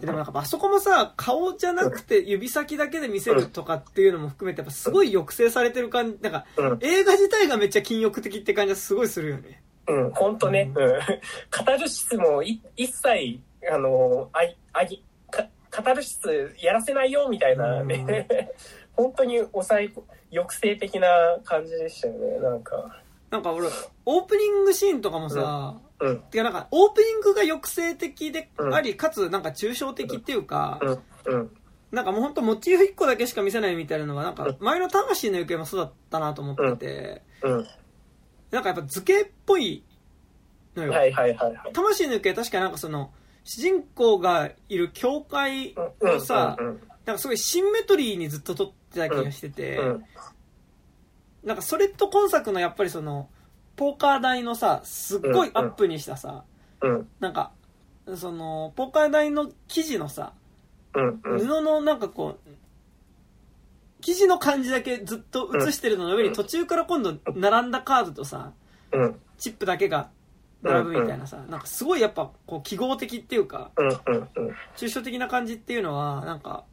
でもなんかあそこもさ、顔じゃなくて指先だけで見せるとかっていうのも含めてやっぱすごい抑制されてる感じ、なんかうん。映画自体がめっちゃ禁欲的って感じはすごいするよね。うん。ほんとね。うん。カタルシスもい一切、あの、あい、あぎ、かカタルシスやらせないよみたいなね。本当に抑え、抑制的な感じでしたよね。なんか。なんか俺、オープニングシーンとかもさ、うん。てかなんかオープニングが抑制的でうんあり、かつなんか抽象的っていうか、うん。うん。なんかもうほんとモチーフ1個だけしか見せないみたいなのが、なんか前の魂の行方もそうだったなと思ってて、うん。なんかやっぱ図形っぽいのよ。はいはいはいはい。魂の行方確かなんかその、主人公がいる教会うん。をさ、うん。なんかすごいシンメトリーにずっと撮ってた気がしてて、うん。なんかそれと今作のやっぱりその、ポーカー台のさ、すっごいアップにしたさ、うん。なんか、その、ポーカー台の生地のさ、うん。うん。布のなんかこう、生地の感じだけずっと映してるのの上に途中から今度並んだカードとさ、うん。チップだけが並ぶみたいなさ、なんかすごいやっぱこう記号的っていうか。抽象的な感じっていうのは、なんか、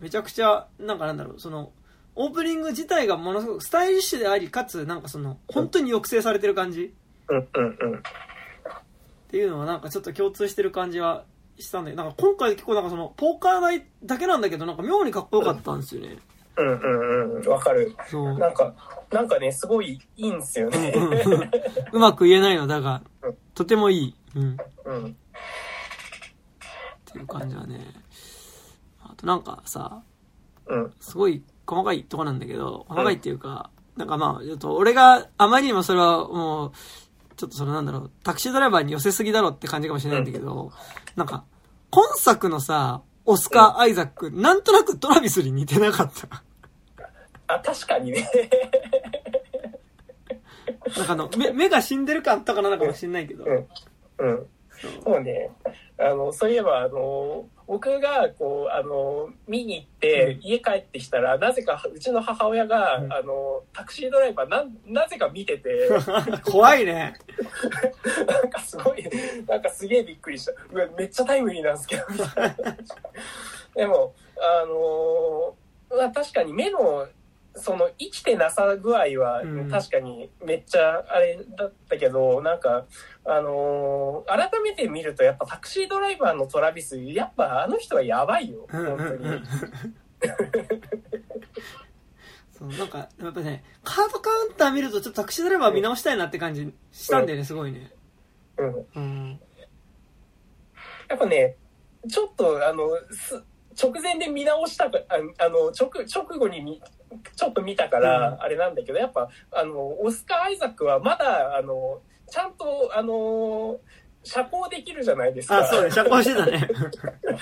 めちゃくちゃ、なんかなんだろう、その、オープニング自体がものすごくスタイリッシュであり、かつ、なんかその、本当に抑制されてる感じうん。うん。うん。っていうのはなんかちょっと共通してる感じはしたんだけど、なんか今回結構なんかその、ポーカー台だけなんだけど、なんか妙にかっこよかったんですよね。うん。うん。うん。わかる。そう。なんか、なんかね、すごいいいんですよね。うまく言えないのだがうん、とてもいい。うん。うん。っていう感じはね。あとなんかさ、うん。すごい細かいとこなんだけど、細かいっていうか、なんかまあ、ちょっと俺があまりにもそれはもう、ちょっとそのなんだろう、タクシードライバーに寄せすぎだろって感じかもしれないんだけど、なんか、今作のさ、オスカー・アイザック、なんとなくトラビスに似てなかった。あ、確かにね。なんかあの、目、目が死んでる感とかなのかもしれないけど。うん。うん。そうね。あの、そういえば、あの、僕が、こう、あの、見に行って、家帰ってきたら、なぜか、うちの母親が、うんあの、タクシードライバー、なん、なぜか見てて、怖いね。なんかすごい、なんかすげえびっくりした。うわめっちゃタイムリーなんですけど、でも、あのまあ確かに目の、その生きてなさ具合はうん確かにめっちゃあれだったけど、なんか、あのー改めて見るとやっぱタクシードライバーのトラビス、やっぱあの人はやばいよ、うんうん本当に。うん。そう、なんか、やっぱね、カードカウンター見るとちょっとタクシードライバー見直したいなって感じしたんだよね、すごいね。うんうん。やっぱね、ちょっと、あの、す直前で見直したか、ああの、直、直後に見、ちょっと見たから、うんあれなんだけど、やっぱ、あの、オスカー・アイザックはまだ、あの、ちゃんと、あの、社交できるじゃないですか。あ、そうね、社交してたね。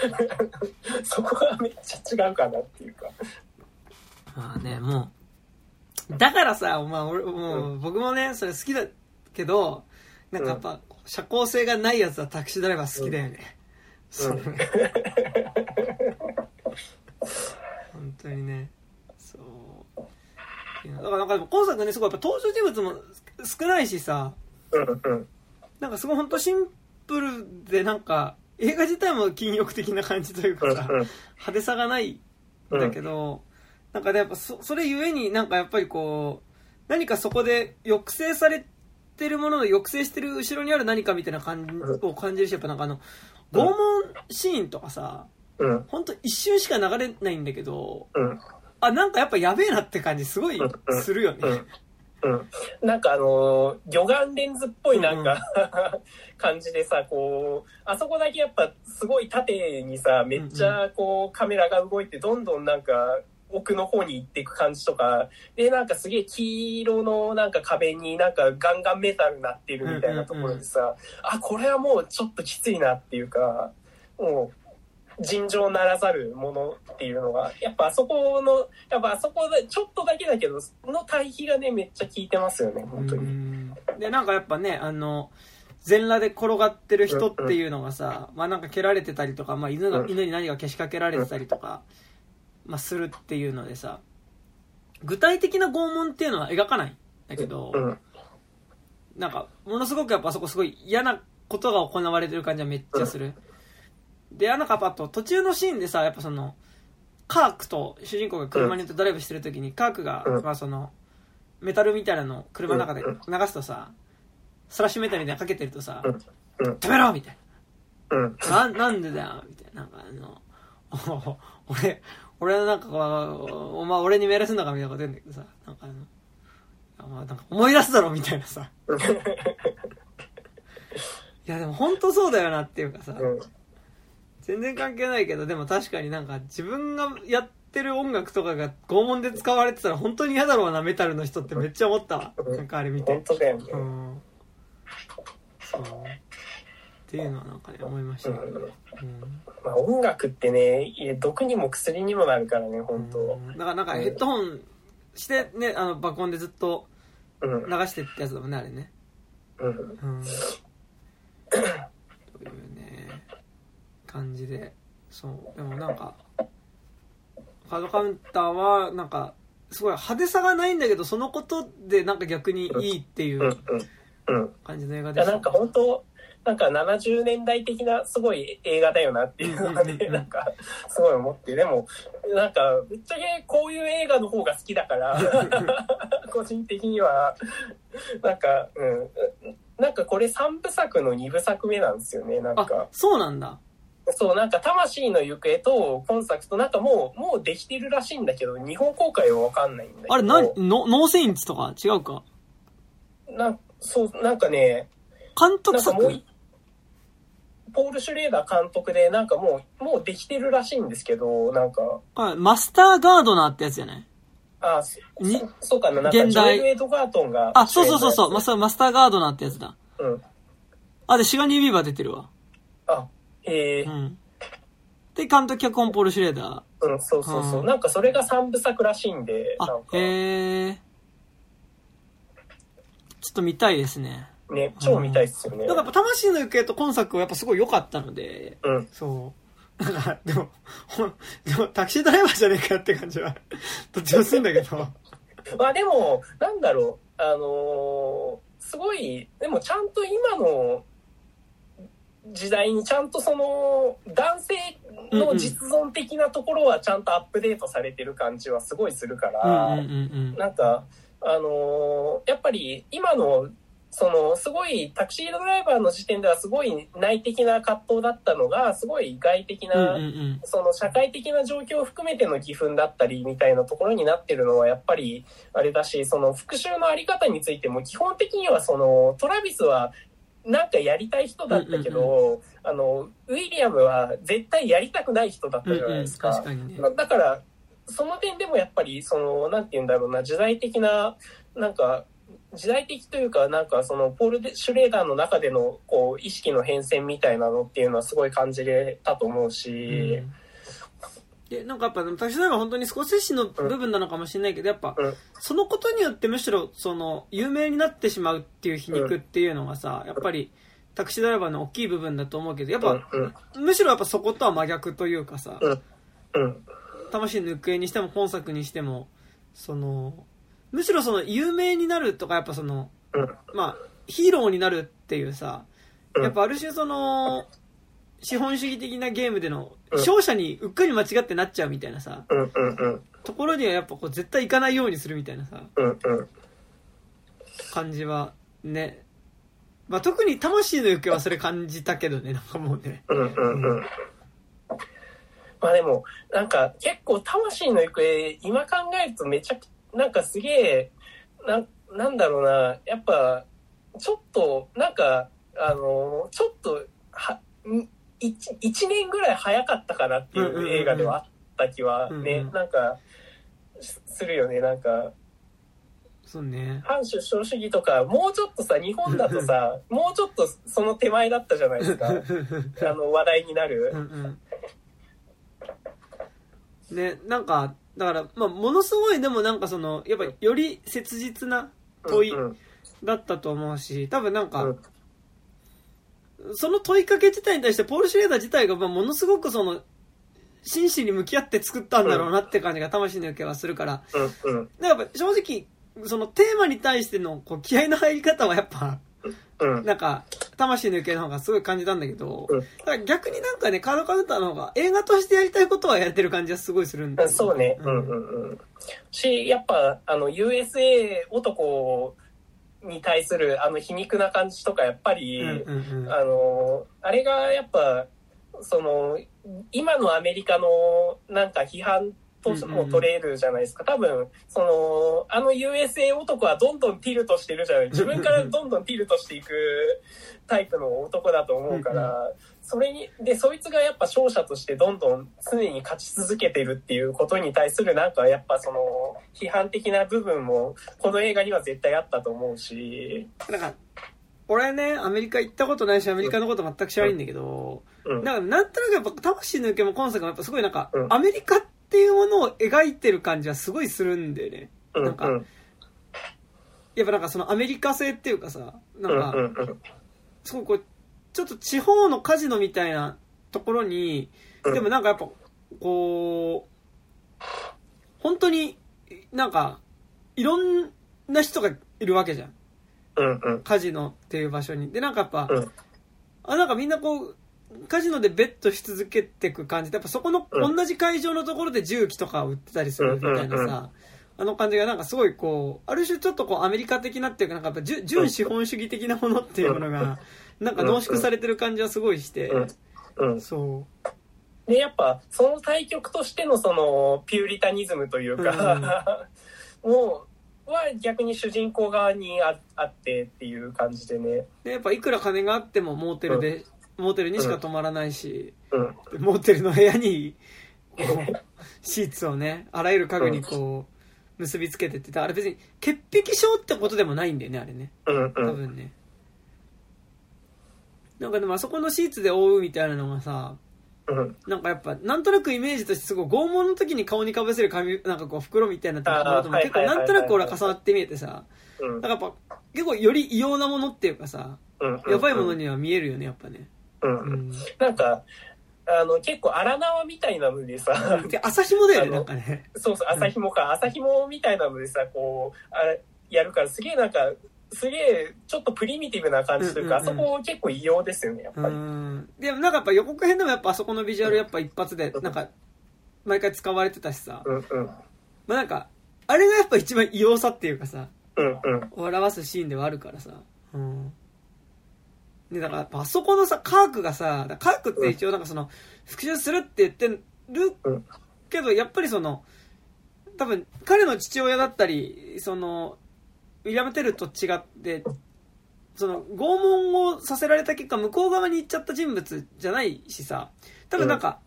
そこがめっちゃ違うかなっていうか。まあね、もう、だからさ、まあ俺、もう、僕もね、それ好きだけど、なんかやっぱ、社交性がないやつはタクシードライバー好きだよね。そう 本当にね。だからなんか今作ね、すごいやっぱ登場人物も少ないしさ、うんうん。なんかすごい本当シンプルでなんか、映画自体も禁欲的な感じというかさ、うんうん。派手さがないんだけど、なんかね、やっぱそ、それゆえになんかやっぱりこう、何かそこで抑制されてるものの抑制してる後ろにある何かみたいな感じを感じるし、やっぱなんかあの、拷問シーンとかさ、うんほんと一瞬しか流れないんだけど、うん。あ、なんかやっぱやべえなって感じすごいするよね。うん。うん。なんかあのー、魚眼レンズっぽいなんか、感じでさ、こう、あそこだけやっぱすごい縦にさ、めっちゃこうカメラが動いてどんどんなんか、奥の方に行っていく感じとか、で、なんかすげえ黄色のなんか壁になんかガンガンメタルになってるみたいなところでさ、あ、これはもうちょっときついなっていうか、もう、尋常ならざるものっていうのが、やっぱあそこの、やっぱあそこでちょっとだけだけど、の対比がね、めっちゃ効いてますよね、本当に。で、なんかやっぱね、あの、全裸で転がってる人っていうのがさ、まあなんか蹴られてたりとか、まあ犬の、犬に何かけしかけられてたりとか、まあするっていうのでさ、具体的な拷問っていうのは描かないんだけど、なんか、ものすごくやっぱそこすごい嫌なことが行われてる感じはめっちゃする。で、なんかパッと途中のシーンでさ、やっぱその、カークと主人公が車に乗ってドライブしてる時に、カークが、まあその、メタルみたいなのを車の中で流すとさ、スラッシュメタルみたいなかけてるとさ、止めろみたいな。な、なんでだよみたいな。なんかあの、俺、俺はなんかこう、お前俺に命令すんのかみたいなこと言うんだけどさ、なんかあの、まあ、なんか思い出すだろみたいなさ。いやでも本当そうだよなっていうかさ、全然関係ないけど、でも確かになんか自分がやってる音楽とかが拷問で使われてたら本当に嫌だろうな、メタルの人ってめっちゃ思ったわ。なんかあれ見て。本当だよね。うん。そう。っていうのはなんかね、思いましたね。うんまあ、音楽ってね、いや毒にも薬にもなるからね、本当。うんだからなんかヘッドホンしてね、あの爆音でずっとうん。流してってやつだもんね、あれね。うん。うん。感じで。そう。でもなんか、カードカウンターはなんか、すごい派手さがないんだけど、そのことでなんか逆にいいっていう。感じの映画でした。なんか本当、なんか70年代的なすごい映画だよなっていうのがねなんかすごい思って、でも、なんかぶっちゃけこういう映画の方が好きだから、個人的には、なんか、うん、なんかこれ3部作の2部作目なんですよね、なんあか、。そうなんだ。そう、なんか魂の行方と今作となんかもう、もうできてるらしいんだけど、日本公開はわかんないんだけど。あれ、な、のノーセインツとか違うか？なんそう、なんかね、監督作？なんかもポール・シュレーダー監督で、なんかもう、もうできてるらしいんですけど、なんか、はいマスターガードナーってやつじゃないあ、そに？そそうかな、なんか、ジ現代？ョエル・エドガートンが。あ、そうそうそうそう、マス主ター、マスターガードナーってやつだ。演のやつあ、で、シガニー・ビーバー出てるわ。うん。あ、へえう、ん。で、監督脚本ポール・シュレーダー。うん、そうそうそうう。んなんかそれが3部作らしいんで、なあん、か、へえ。ちょっと見たいですね。ね、超見たいっすよね。だからやっぱ魂の行方と今作はやっぱすごい良かったので、うん。そう。だから、でも、ほん、でもタクシードライバーじゃねえかって感じは、どっちもするんだけど。まあでも、なんだろう、あのーすごい、でもちゃんと今の時代にちゃんとその男性の実存的なところはちゃんとアップデートされてる感じはすごいするかうんら。なんか、あのーやっぱり今の、その、すごいタクシードライバーの時点ではすごい内的な葛藤だったのが、すごい外的な。その社会的な状況を含めての義憤だったりみたいなところになってるのはやっぱりあれだし、その復讐のあり方についても基本的にはそのトラビスはなんかやりたい人だったけど、あの、ウィリアムは絶対やりたくない人だったじゃないですか。確かにね。だだから、その点でもやっぱり、その、なんて言うんだろうな、時代的な、なんか、時代的というか、なんかその、ポール・シュレーダーの中での、こう、意識の変遷みたいなのっていうのはすごい感じれたと思うし、うんで、なんかやっぱ、タクシードライバーは本当に少しの部分なのかもしれないけど、やっぱ、うん。そのことによってむしろ、その、有名になってしまうっていう皮肉っていうのがさ、やっぱり、タクシードライバーの大きい部分だと思うけど、やっぱ、うん、むしろやっぱそことは真逆というかさ、魂の行方にしても今作にしても、その、むしろその有名になるとか、やっぱその、うん、まあ、ヒーローになるっていうさ、うん。やっぱある種その、資本主義的なゲームでの、うん。勝者にうっかり間違ってなっちゃうみたいなさ、うん、うん、うん、ところにはやっぱこう絶対行かないようにするみたいなさ、うん、うん、感じはね、まあ特に魂の行方はそれ感じたけどね、なんかもうね。うん、うん、うん。まあでも、なんか結構魂の行方、今考えるとめちゃくなんかすげえ、なん、なんだろうな、やっぱ、ちょっと、なんか、あの、ちょっと、は、ん一一年ぐらい早かったかなっていう映画ではあった気はね、うんうんなんか、するよね、なんか。そうね。反出生主義とか、もうちょっとさ、日本だとさ、もうちょっとその手前だったじゃないですか。あの、話題になる。うんうん。ね、なんか、だから、まあ、ものすごいでもなんかその、やっぱより切実な問いだったと思うし、多分なんか、うんその問いかけ自体に対してポール・シュレーダー自体がまあものすごくその、真摯に向き合って作ったんだろうなって感じが魂の受けはするから、うんうん。だから正直、そのテーマに対してのこう気合の入り方はやっぱ、うん。なんか、魂の受けの方がすごい感じたんだけど、うん。だから逆になんかね、カードカウンターの方が映画としてやりたいことはやれてる感じはすごいするんだよ。そうね。うん。うんうん。し、やっぱ、あの、USA 男に対するあの皮肉な感じとか、やっぱり、うんうんうん。あの、あれがやっぱ、その、今のアメリカのなんか批判とも取れるじゃないですか。多分、その、あの USA 男はどんどんティルトしてるじゃない。自分からどんどんティルトしていくタイプの男だと思うから、それに、で、そいつがやっぱ勝者としてどんどん常に勝ち続けてるっていうことに対するなんかやっぱその、批判的な部分もこの映画には絶対あったと思うし、なんか、俺ね、アメリカ行ったことないし、アメリカのこと全く知らないんだけど、うん。なんか、なんとなくやっぱ、魂の受けも今作もやっぱすごいなんか、うんアメリカっていうものを描いてる感じはすごいするんだよね。うんなんかうんやっぱなんかそのアメリカ製っていうかさ、なうんんか、すごいこう、ちょっと地方のカジノみたいなところに、うんでもなんかやっぱ、こう、本当になんか、いろんな人がいるわけじゃん。カジノっていう場所に。で、なんかやっぱ、うんあ、なんかみんなこう、カジノでベットし続けていく感じ。で、やっぱそこのうん。同じ会場のところで重機とかを売ってたりするみたいなさ、あの感じがなんかすごいこう、ある種ちょっとこうアメリカ的なっていうか、なんかやっぱ純純資本主義的なものっていうものが、なんか濃縮されてる感じはすごいして、うん。うで、やっぱ、その対局としてのその、ピューリタニズムというか、もう、は逆に主人公側にああってっていう感じでね。う。で、やっぱいくら金があってもモーテルで、モーテルにしか泊まらないし、うん。でモーテルの部屋に、こう、シーツをね、あらゆる家具にこう、結びつけてって、あれ別に潔癖症ってことでもないんだよね、あれね。うん多うん。分ね。なんかでもあそこのシーツで覆うみたいなのがさ、うん。なんかやっぱ、なんとなくイメージとしてすごい拷問の時に顔にかぶせる髪、なんかこう袋みたいなところとも結構なんとなく俺は重なって見えてさ、うんなんかやっぱ、結構より異様なものっていうかさ、うん。やばいものには見えるよね、やっぱね。う。うんん。なんか、あの、結構荒縄みたいなのでさ、で、朝日もだよね、なんかね。そうそう、朝紐か、朝紐みたいなのでさ、こう、あれ、やるから、すげえなんか、すげえ、ちょっとプリミティブな感じというか、うんうんうんあそこ結構異様ですよね、やっうぱり。ん。でもなんかやっぱ予告編でもやっぱあそこのビジュアルやっぱ一発で、なんか、毎回使われてたしさ、うんうん。まあなんか、あれがやっぱ一番異様さっていうかさ、うんうん。表すシーンではあるからさ。うん。で、だからやっぱあそこのさ、カークがさ、だからカークって一応なんかその、復讐するって言ってるうん。けど、やっぱりその、多分、彼の父親だったり、その、ウィリアム・テルと違って、その、拷問をさせられた結果、向こう側に行っちゃった人物じゃないしさ、多分なんか、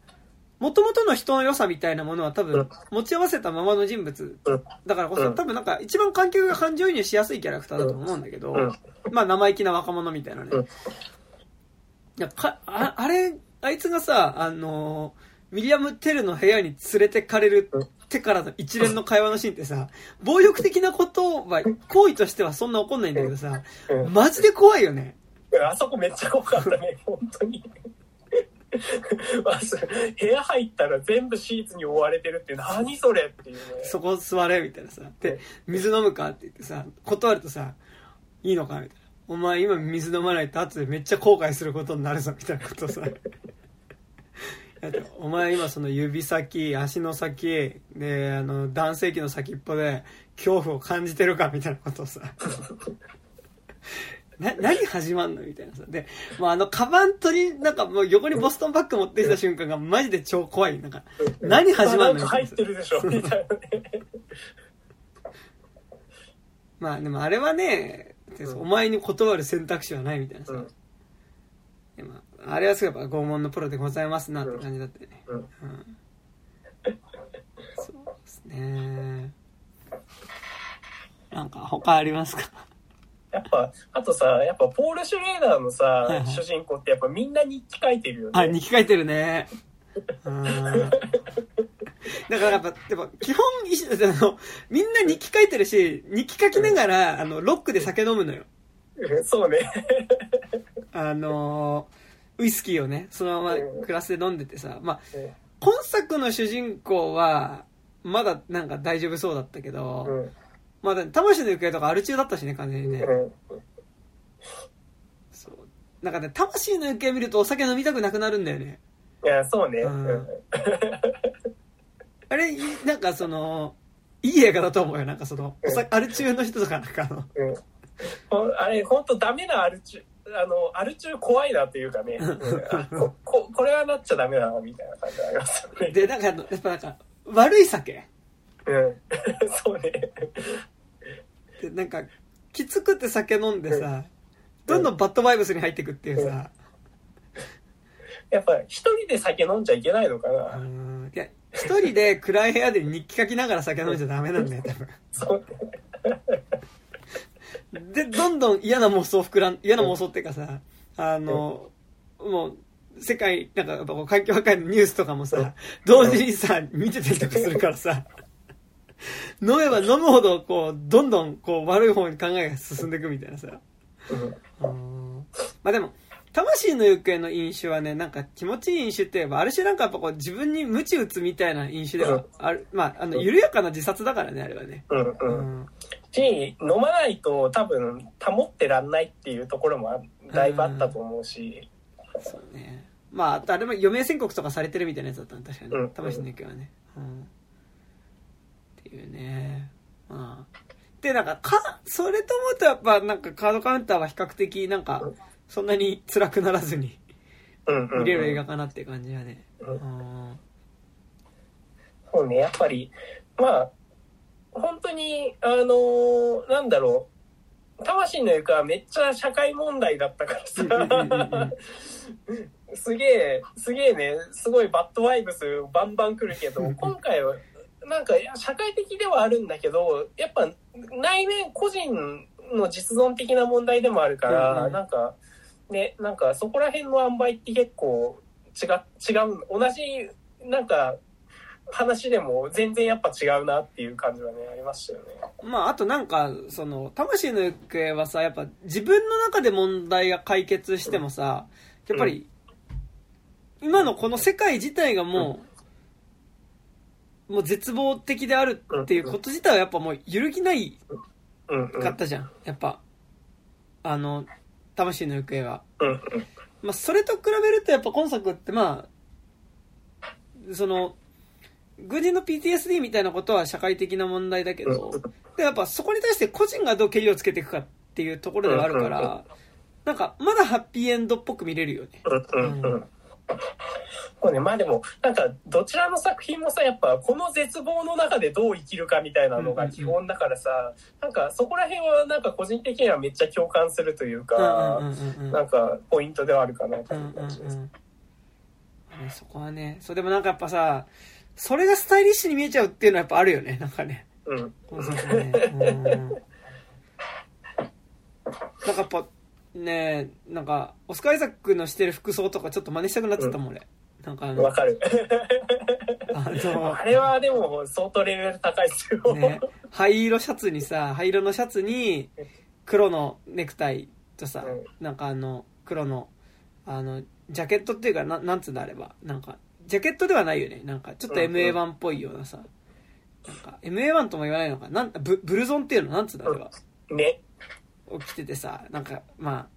元々の人の良さみたいなものは多分うん、持ち合わせたままの人物。うん。だからこそ、うん。多分なんか一番観客が感情移入しやすいキャラクターだと思うんだけど、うん。まあ生意気な若者みたいなね。うん。いやかああれ、あいつがさ、あのー、ウィリアム・テルの部屋に連れてかれるってからの一連の会話のシーンってさ、暴力的なことは、行為としてはそんな起こんないんだけどさ、うん。マジで怖いよね。あそこめっちゃ怖かったね、本当に。まず、部屋入ったら全部シーツに覆われてるって何それっていうね。そこ座れみたいなさ。で、水飲むかって言ってさ、断るとさ、いいのかみたいな。お前今水飲まないと後でめっちゃ後悔することになるぞみたいなことさ。お前今その指先、足の先、で、あの、男性器の先っぽで恐怖を感じてるかみたいなことをさ。な、何始まんの？みたいなさ。で、もうあの、カバン取り、なんかもう横にボストンバッグ持ってきた瞬間がマジで超怖い。なんか、何始まんの？入ってるでしょ、みたいなね。まあでもあれはね、うんお前に断る選択肢はないみたいなさ。うんでもあれはすごい拷問のプロでございますなって感じだったよね。うんうんそうですね。なんか他ありますか？やっぱ、あとさ、やっぱポール・シュレーダーのさ、はいはい主人公ってやっぱみんな日記書いてるよね。あ、日記書いてるね。うん。だからやっぱ、でも基本あの、みんな日記書いてるし、日記書きながら、あの、ロックで酒飲むのよ。そうね。あのー、ウイスキーをね、そのまうんまクラスで飲んでてさ、まあ、今作の主人公は、まだなんか大丈夫そうだったけど、うん。まだ魂の行方とかアル中だったしね、完全にね。うん。そう。なんかね、魂の行方見るとお酒飲みたくなくなるんだよね。いや、そうね。ううんん。あれ、いなんかその、いい映画だと思うよ。なんかその、おさアル中の人とかなんかあの、うん。ほんあれ、本当ダメなアル中、あの、アル中怖いなっていうかね、うんあこここれはなっちゃダメだな、みたいな感じありますよね。で、なんかやっぱなんか、悪い酒？うん。そうね。で、なんか、きつくて酒飲んでさ、どんどんバッドバイブスに入っていくっていうさ、やっぱ一人で酒飲んじゃいけないのかうな。ん、いや、一人で暗い部屋で日記書きながら酒飲んじゃダメなんだよ、多分。そう で、どんどん嫌な妄想膨らん、嫌な妄想っていうかさ、あの、もう、世界、なんかやっぱこう環境破壊のニュースとかもさ、同時にさ、見てたりとかするからさ、飲めば飲むほど、こう、どんどん、こう、悪い方に考えが進んでいくみたいなさ。うんうんまあでも、魂の行方の飲酒はね、なんか気持ちいい飲酒って言えば、ある種なんかやっぱこう自分に鞭打つみたいな飲酒ではある、まあ、あの、緩やかな自殺だからね、あれはね。うんううん。ん。し、飲まないと多分保ってらんないっていうところもあだいぶあったと思うし、そうね。まあ、あとあれも余命宣告とかされてるみたいなやつだったの、確かに。うん魂の行方はね。うん。いうね。まあ。で、なんか、か、それと思うとやっぱなんかカードカウンターは比較的なんか、そんなに辛くならずにうんうんうん。見れる映画かなって感じはね。うんうんそうね、やっぱり、まあ、本当に、あのーなんだろう、魂の行方はめっちゃ社会問題だったからうんうんうんさ、すげえ、すげえね、すごいバッドワイブスバンバン来るけど、今回は、なんか、社会的ではあるんだけど、やっぱ内面、個人の実存的な問題でもあるから、うんうん。なんか、ね、なんかそこら辺の塩梅って結構違う、違う、同じ、なんか、話でも全然やっぱ違うなっていう感じはね、ありましたよね。まあ、あとなんか、その、魂の行方はさ、やっぱ自分の中で問題が解決してもさ、やっぱり、今のこの世界自体がもう、もう絶望的であるっていうこと自体はやっぱもう揺るぎない。かったじゃん。やっぱ、あの、魂の行方は。まあ、それと比べるとやっぱ今作ってまあ、その、軍人の PTSD みたいなことは社会的な問題だけど、でやっぱそこに対して個人がどうケリをつけていくかっていうところではあるから、なんかまだハッピーエンドっぽく見れるよね。うん。そうね、まあでも、なんか、どちらの作品もさ、やっぱ、この絶望の中でどう生きるかみたいなのが基本だからさ、なんか、そこら辺は、なんか、個人的にはめっちゃ共感するといううんか、うんうんうんなんか、ポイントではあるかなとうんうんいう感じです。うんねそこはね、そうでもなんかやっぱさ、それがスタイリッシュに見えちゃうっていうのはやっぱあるよね、なんかね。うん。ね。うん。なんかやっぱ、ねなんか、オスカー・アイザックのしてる服装とかちょっと真似したくなっちゃったもん、俺。なんかあの、わかる。あの あ、れはでも、相当レベル高いですよ。ね、灰色シャツにさ、灰色のシャツに、黒のネクタイとさ、うんなんかあの、黒の、あの、ジャケットっていうか、ななんつうんだあれば、なんか、ジャケットではないよね。なんか、ちょっとうんうん MA1 っぽいようなさ、なんか、MA1 とも言わないのかなんブ、ブルゾンっていうの？なんつうんだあれは。ね。を着ててさ、なんか、まあ、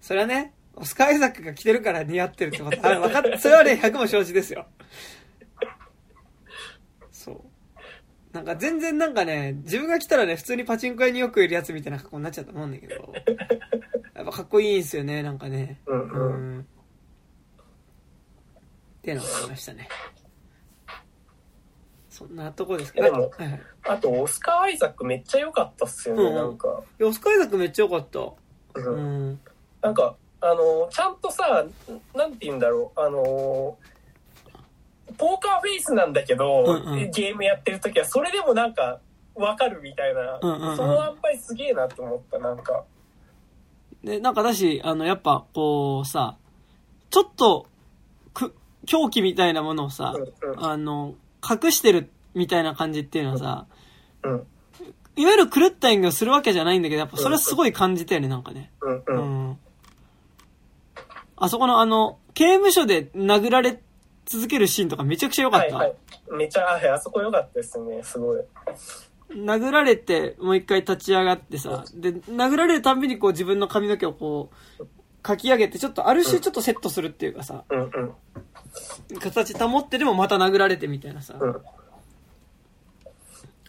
それはね、オスカー・アイザックが着てるから似合ってるってこと、あ、わかっ、それはね、100も承知ですよ。そう。なんか全然なんかね、自分が来たらね、普通にパチンコ屋によくいるやつみたいな格好になっちゃったもんだけど、やっぱかっこいいんですよね、なんかね。うんううん。ん。っていうのがありましたね。そんなとこですけど。でもはいはい。あと、オスカー・アイザックめっちゃ良かったっすよね、うんうんなんか。オスカー・アイザックめっちゃ良かった。ううんん。なんか、あの、ちゃんとさ、なんて言うんだろう、あの、ポーカーフェイスなんだけど、うんうんゲームやってる時は、それでもなんか、わかるみたいな、うんうんうんその塩梅すげえなと思った、なんか。で、なんかだし、あの、やっぱ、こうさ、ちょっと、く、狂気みたいなものをさ、うんうんあの、隠してるみたいな感じっていうのはさ、うん。いわゆる狂った演技をするわけじゃないんだけど、やっぱそれはすごい感じたよね、なんかね。うん。ううん。ん。あそこのあの、刑務所で殴られ続けるシーンとかめちゃくちゃ良かった？はいはい。めちゃ、はいあそこ良かったですね、すごい。殴られて、もう一回立ち上がってさ、で、殴られるたんびにこう自分の髪の毛をこう、かき上げて、ちょっとある種ちょっとセットするっていうかさ、うんうん。形保ってでもまた殴られてみたいなさ、うん。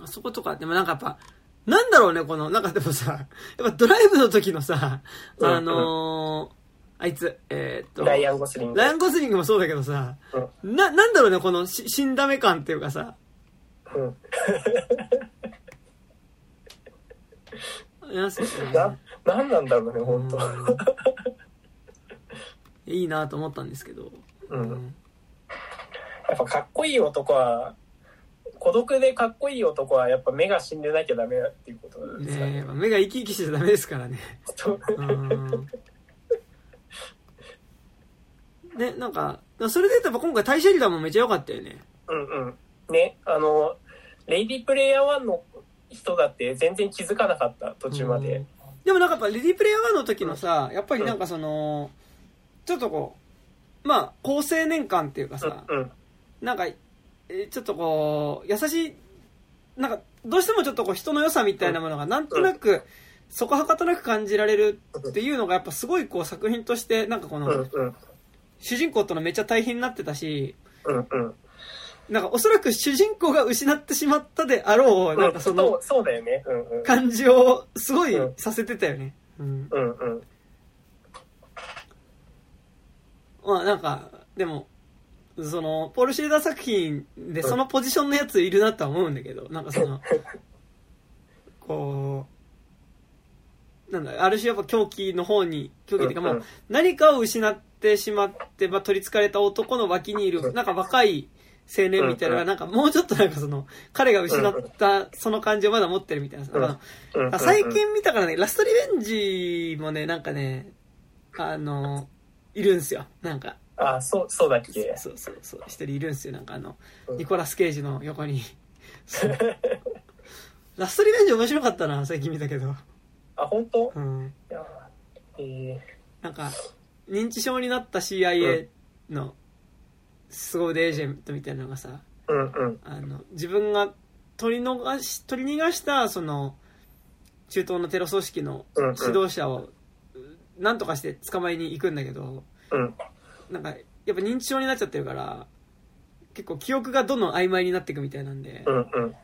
あそことか、でもなんかやっぱ、なんだろうね、この、なんかでもさ、やっぱドライブの時のさ、うんあのーあいつ、えーっと、ライアン・ゴスリング。ライアン・ゴスリングもそうだけどさ、うん。な、なんだろうね、このし死んだ目感っていうかさ、うん。な、なんなんだろうね、本当うん。いいなと思ったんですけど、うんやっぱかっこいい男は、孤独でかっこいい男はやっぱ目が死んでなきゃダメだっていうことなんですかねえね。目が生き生きしてちゃダメですからね。ね、なんか、それで言っぱ今回大シェリダーもめっちゃ良かったよね。うんうん。ね、あの、レイディープレイヤー1の人だって全然気づかなかった、途中まで。でもなんかやっぱレディープレイヤー1の時のさ、やっぱりなんかその、ちょっとこう、まあ、高青年感っていうかさ、うん。なんか、えーちょっとこう、優しい、なんか、どうしてもちょっとこう人の良さみたいなものがなんとなく、そこはかとなく感じられるっていうのがやっぱすごいこう作品として、なんかこの。主人公とのめっちゃ大変になってたし。なんかおそらく主人公が失ってしまったであろう、なんかそのそうだよね。感じをすごいうんさせてたよね。うん。うんうん。まあなんか、でも、その、ポール・シェーダー作品でそのポジションのやついるなとは思うんだけど、なんかその、こう、なんだ、ある種やっぱ狂気の方に、狂気っていうかもうんう、うん何かを失ってしまって、まあ取り憑かれた男の脇にいる、なんか若い青年みたいななんかもうちょっとなんかその、彼が失ったその感じをまだ持ってるみたいな。最近見たからね、ラストリベンジもね、なんかね、あの、いるんすよ。なんか。あ、そう、そうだっけ？そうそうそう。一人いるんすよ。なんかあの、うんニコラス・ケイジの横に。ラストリベンジ面白かったな、最近見たけど。あ、本当？うん。いやえなんか、認知症になった CIA の凄腕エージェントみたいなのがさ、ー、うんうん。あの、自分が取り逃し、取り逃がした、その、中東のテロ組織の指導者を、なんとかして捕まえに行くんだけど、うん。なんか、やっぱ認知症になっちゃってるから、結構記憶がどんどん曖昧になっていくみたいなんでう、んうん。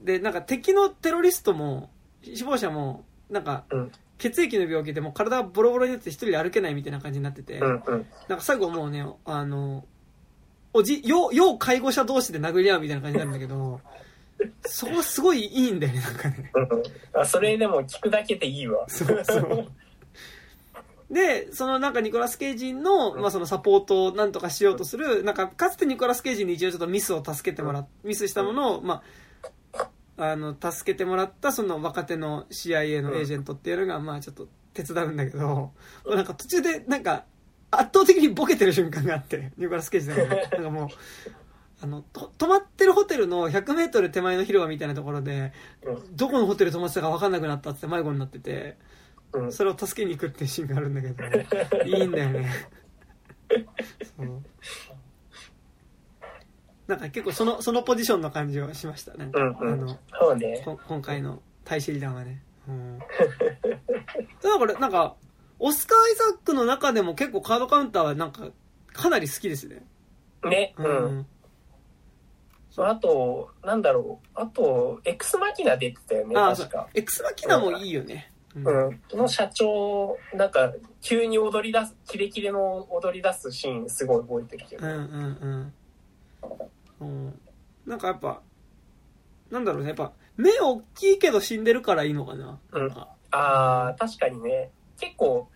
で、なんか敵のテロリストも、死亡者も、なんか、うん血液の病気でもう体がボロボロになって一人で歩けないみたいな感じになってて、うんうん。なんか最後もうね、あの、おじ、要、要介護者同士で殴り合うみたいな感じになるんだけど、そこはすごいいいんだよね、なんかね。あ、それでも聞くだけでいいわ。そうそう。で、そのなんかニコラス・ケイジンの、まあそのサポートをなんとかしようとする、なんかかつてニコラス・ケイジンに一応ちょっとミスを助けてもらっ、ミスしたものを、まあ、あの、助けてもらったその若手の CIA のエージェントっていうのが、まあちょっと手伝うんだけど、なんか途中でなんか圧倒的にボケてる瞬間があって、ニコラス・ケイジンが、なんかもう、あの、と泊まってるホテルの100メートル手前の広場みたいなところで、うん。どこのホテル泊まってたか分かんなくなったって迷子になってて、うん。それを助けに行くっていうシーンがあるんだけど、いいんだよね。そうなんか結構その、そのポジションの感じをしました。なんか、うんうんあの、そうね。こ今回の大使リ団はね。うん。だからこれ、なんか、オスカー・アイザックの中でも結構カードカウンターはなんか、かなり好きですね。ね。うん。あと、なんだろう。あと、エクスマキナ出てたよね、確か。。エクスマキナもいいよね。うんの社長、なんか、急に踊り出す、キレキレの踊り出すシーン、すごい覚えてるけど。うんうんうん。うん。なんかやっぱ、なんだろうね、やっぱ、目大きいけど死んでるからいいのかな。うんああ、確かにね。結構、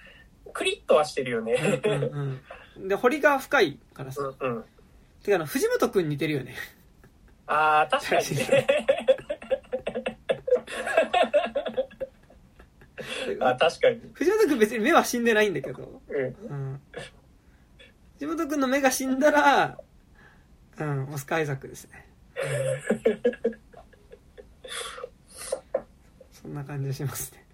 クリッとはしてるよね。うんうんうん。で、彫りが深いからさ。うんうん。てかあの、藤本くん似てるよね。ああ、確かにね。あ、確かに。藤本くん別に目は死んでないんだけど。うん。うん。藤本くんの目が死んだら、うん、オスカー・アイザックですね。そんな感じがしますね。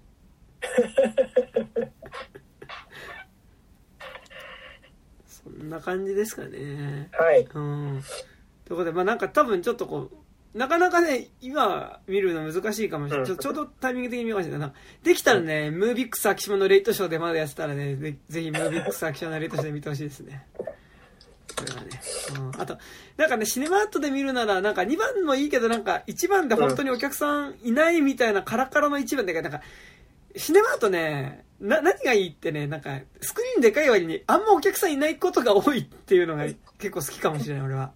そんな感じですかね。はい。うん。ということで、まあなんか多分ちょっとこう、なかなかね、今見るの難しいかもしれない。ちょちょうどタイミング的に見ようかもしれない。できたらね、ムービックス秋島のレイトショーでまだやってたらね、ぜぜひムービックス秋島のレイトショーで見てほしいですね。これはね。うん。あと、なんかね、シネマートで見るなら、なんか2番もいいけど、なんか1番で本当にお客さんいないみたいなカラカラの1番だけど、なんか、シネマートね、な、何がいいってね、なんか、スクリーンでかい割に、あんまお客さんいないことが多いっていうのが結構好きかもしれない、俺は。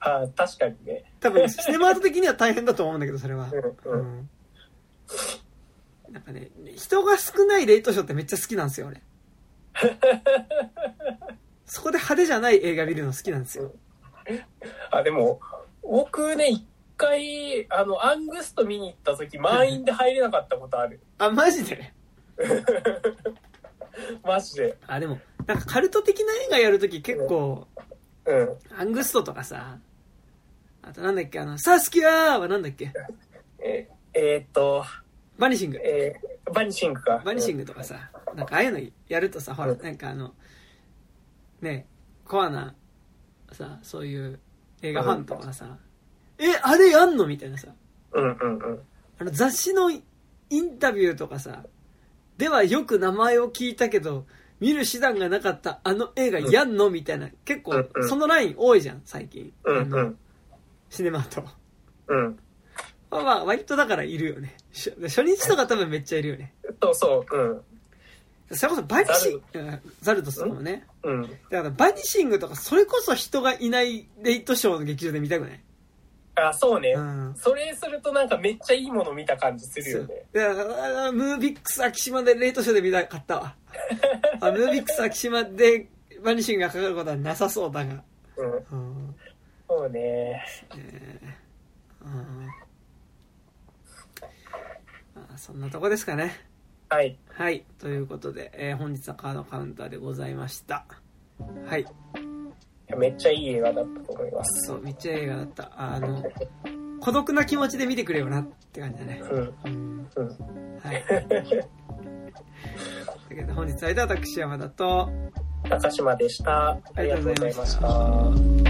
あ、確かにね。多分、シネマート的には大変だと思うんだけど、それは。うんうんうん。なんかね、人が少ないレイトショーってめっちゃ好きなんですよ、俺。そこで派手じゃない映画見るの好きなんですよ。あ、でも、僕ね、一回、あの、アングスト見に行った時、満員で入れなかったことある。あ、マジで？マジで。あ、でも、なんかカルト的な映画やるとき結構、うん。アングストとかさ、あとなんだっけ、あの、サスキアーはなんだっけ？ええーっと、バニシング。えーバニシングか。バニシングとかさ、なんかああいうのやるとさ、ほら、なんかあの、ね、コアな、さ、そういう映画ファンとかさ、え、あれやんのみたいなさ、うんうんうん。あの雑誌のインタビューとかさ、ではよく名前を聞いたけど、見る手段がなかったあの映画やんのみたいな、結構うんうんそのライン多いじゃん、最近。うんうん。シネマート。うん。まあまあ、割とだからいるよね。し初日とか多分めっちゃいるよね。そうそう。うん。それこそバニシング、うんザルトスとかもね。うん。だからバニシングとかそれこそ人がいないレイトショーの劇場で見たくない？あ、そうね。うん。それするとなんかめっちゃいいもの見た感じするよね。だからあムービックス秋島でレイトショーで見たかったわ。あムービックス秋島でバニシングがかかることはなさそうだが。うん。うん。そうね。うんまあそんなとこですかね。はい。はい。ということで、えー本日はカードカウンターでございました。はい。いやめっちゃいい映画だったと思います。そう、めっちゃ映画だった。あの、孤独な気持ちで見てくれよなって感じだね。うん。うん。うん。はい。だけど本日は私山田と、高島でした。ありがとうございました。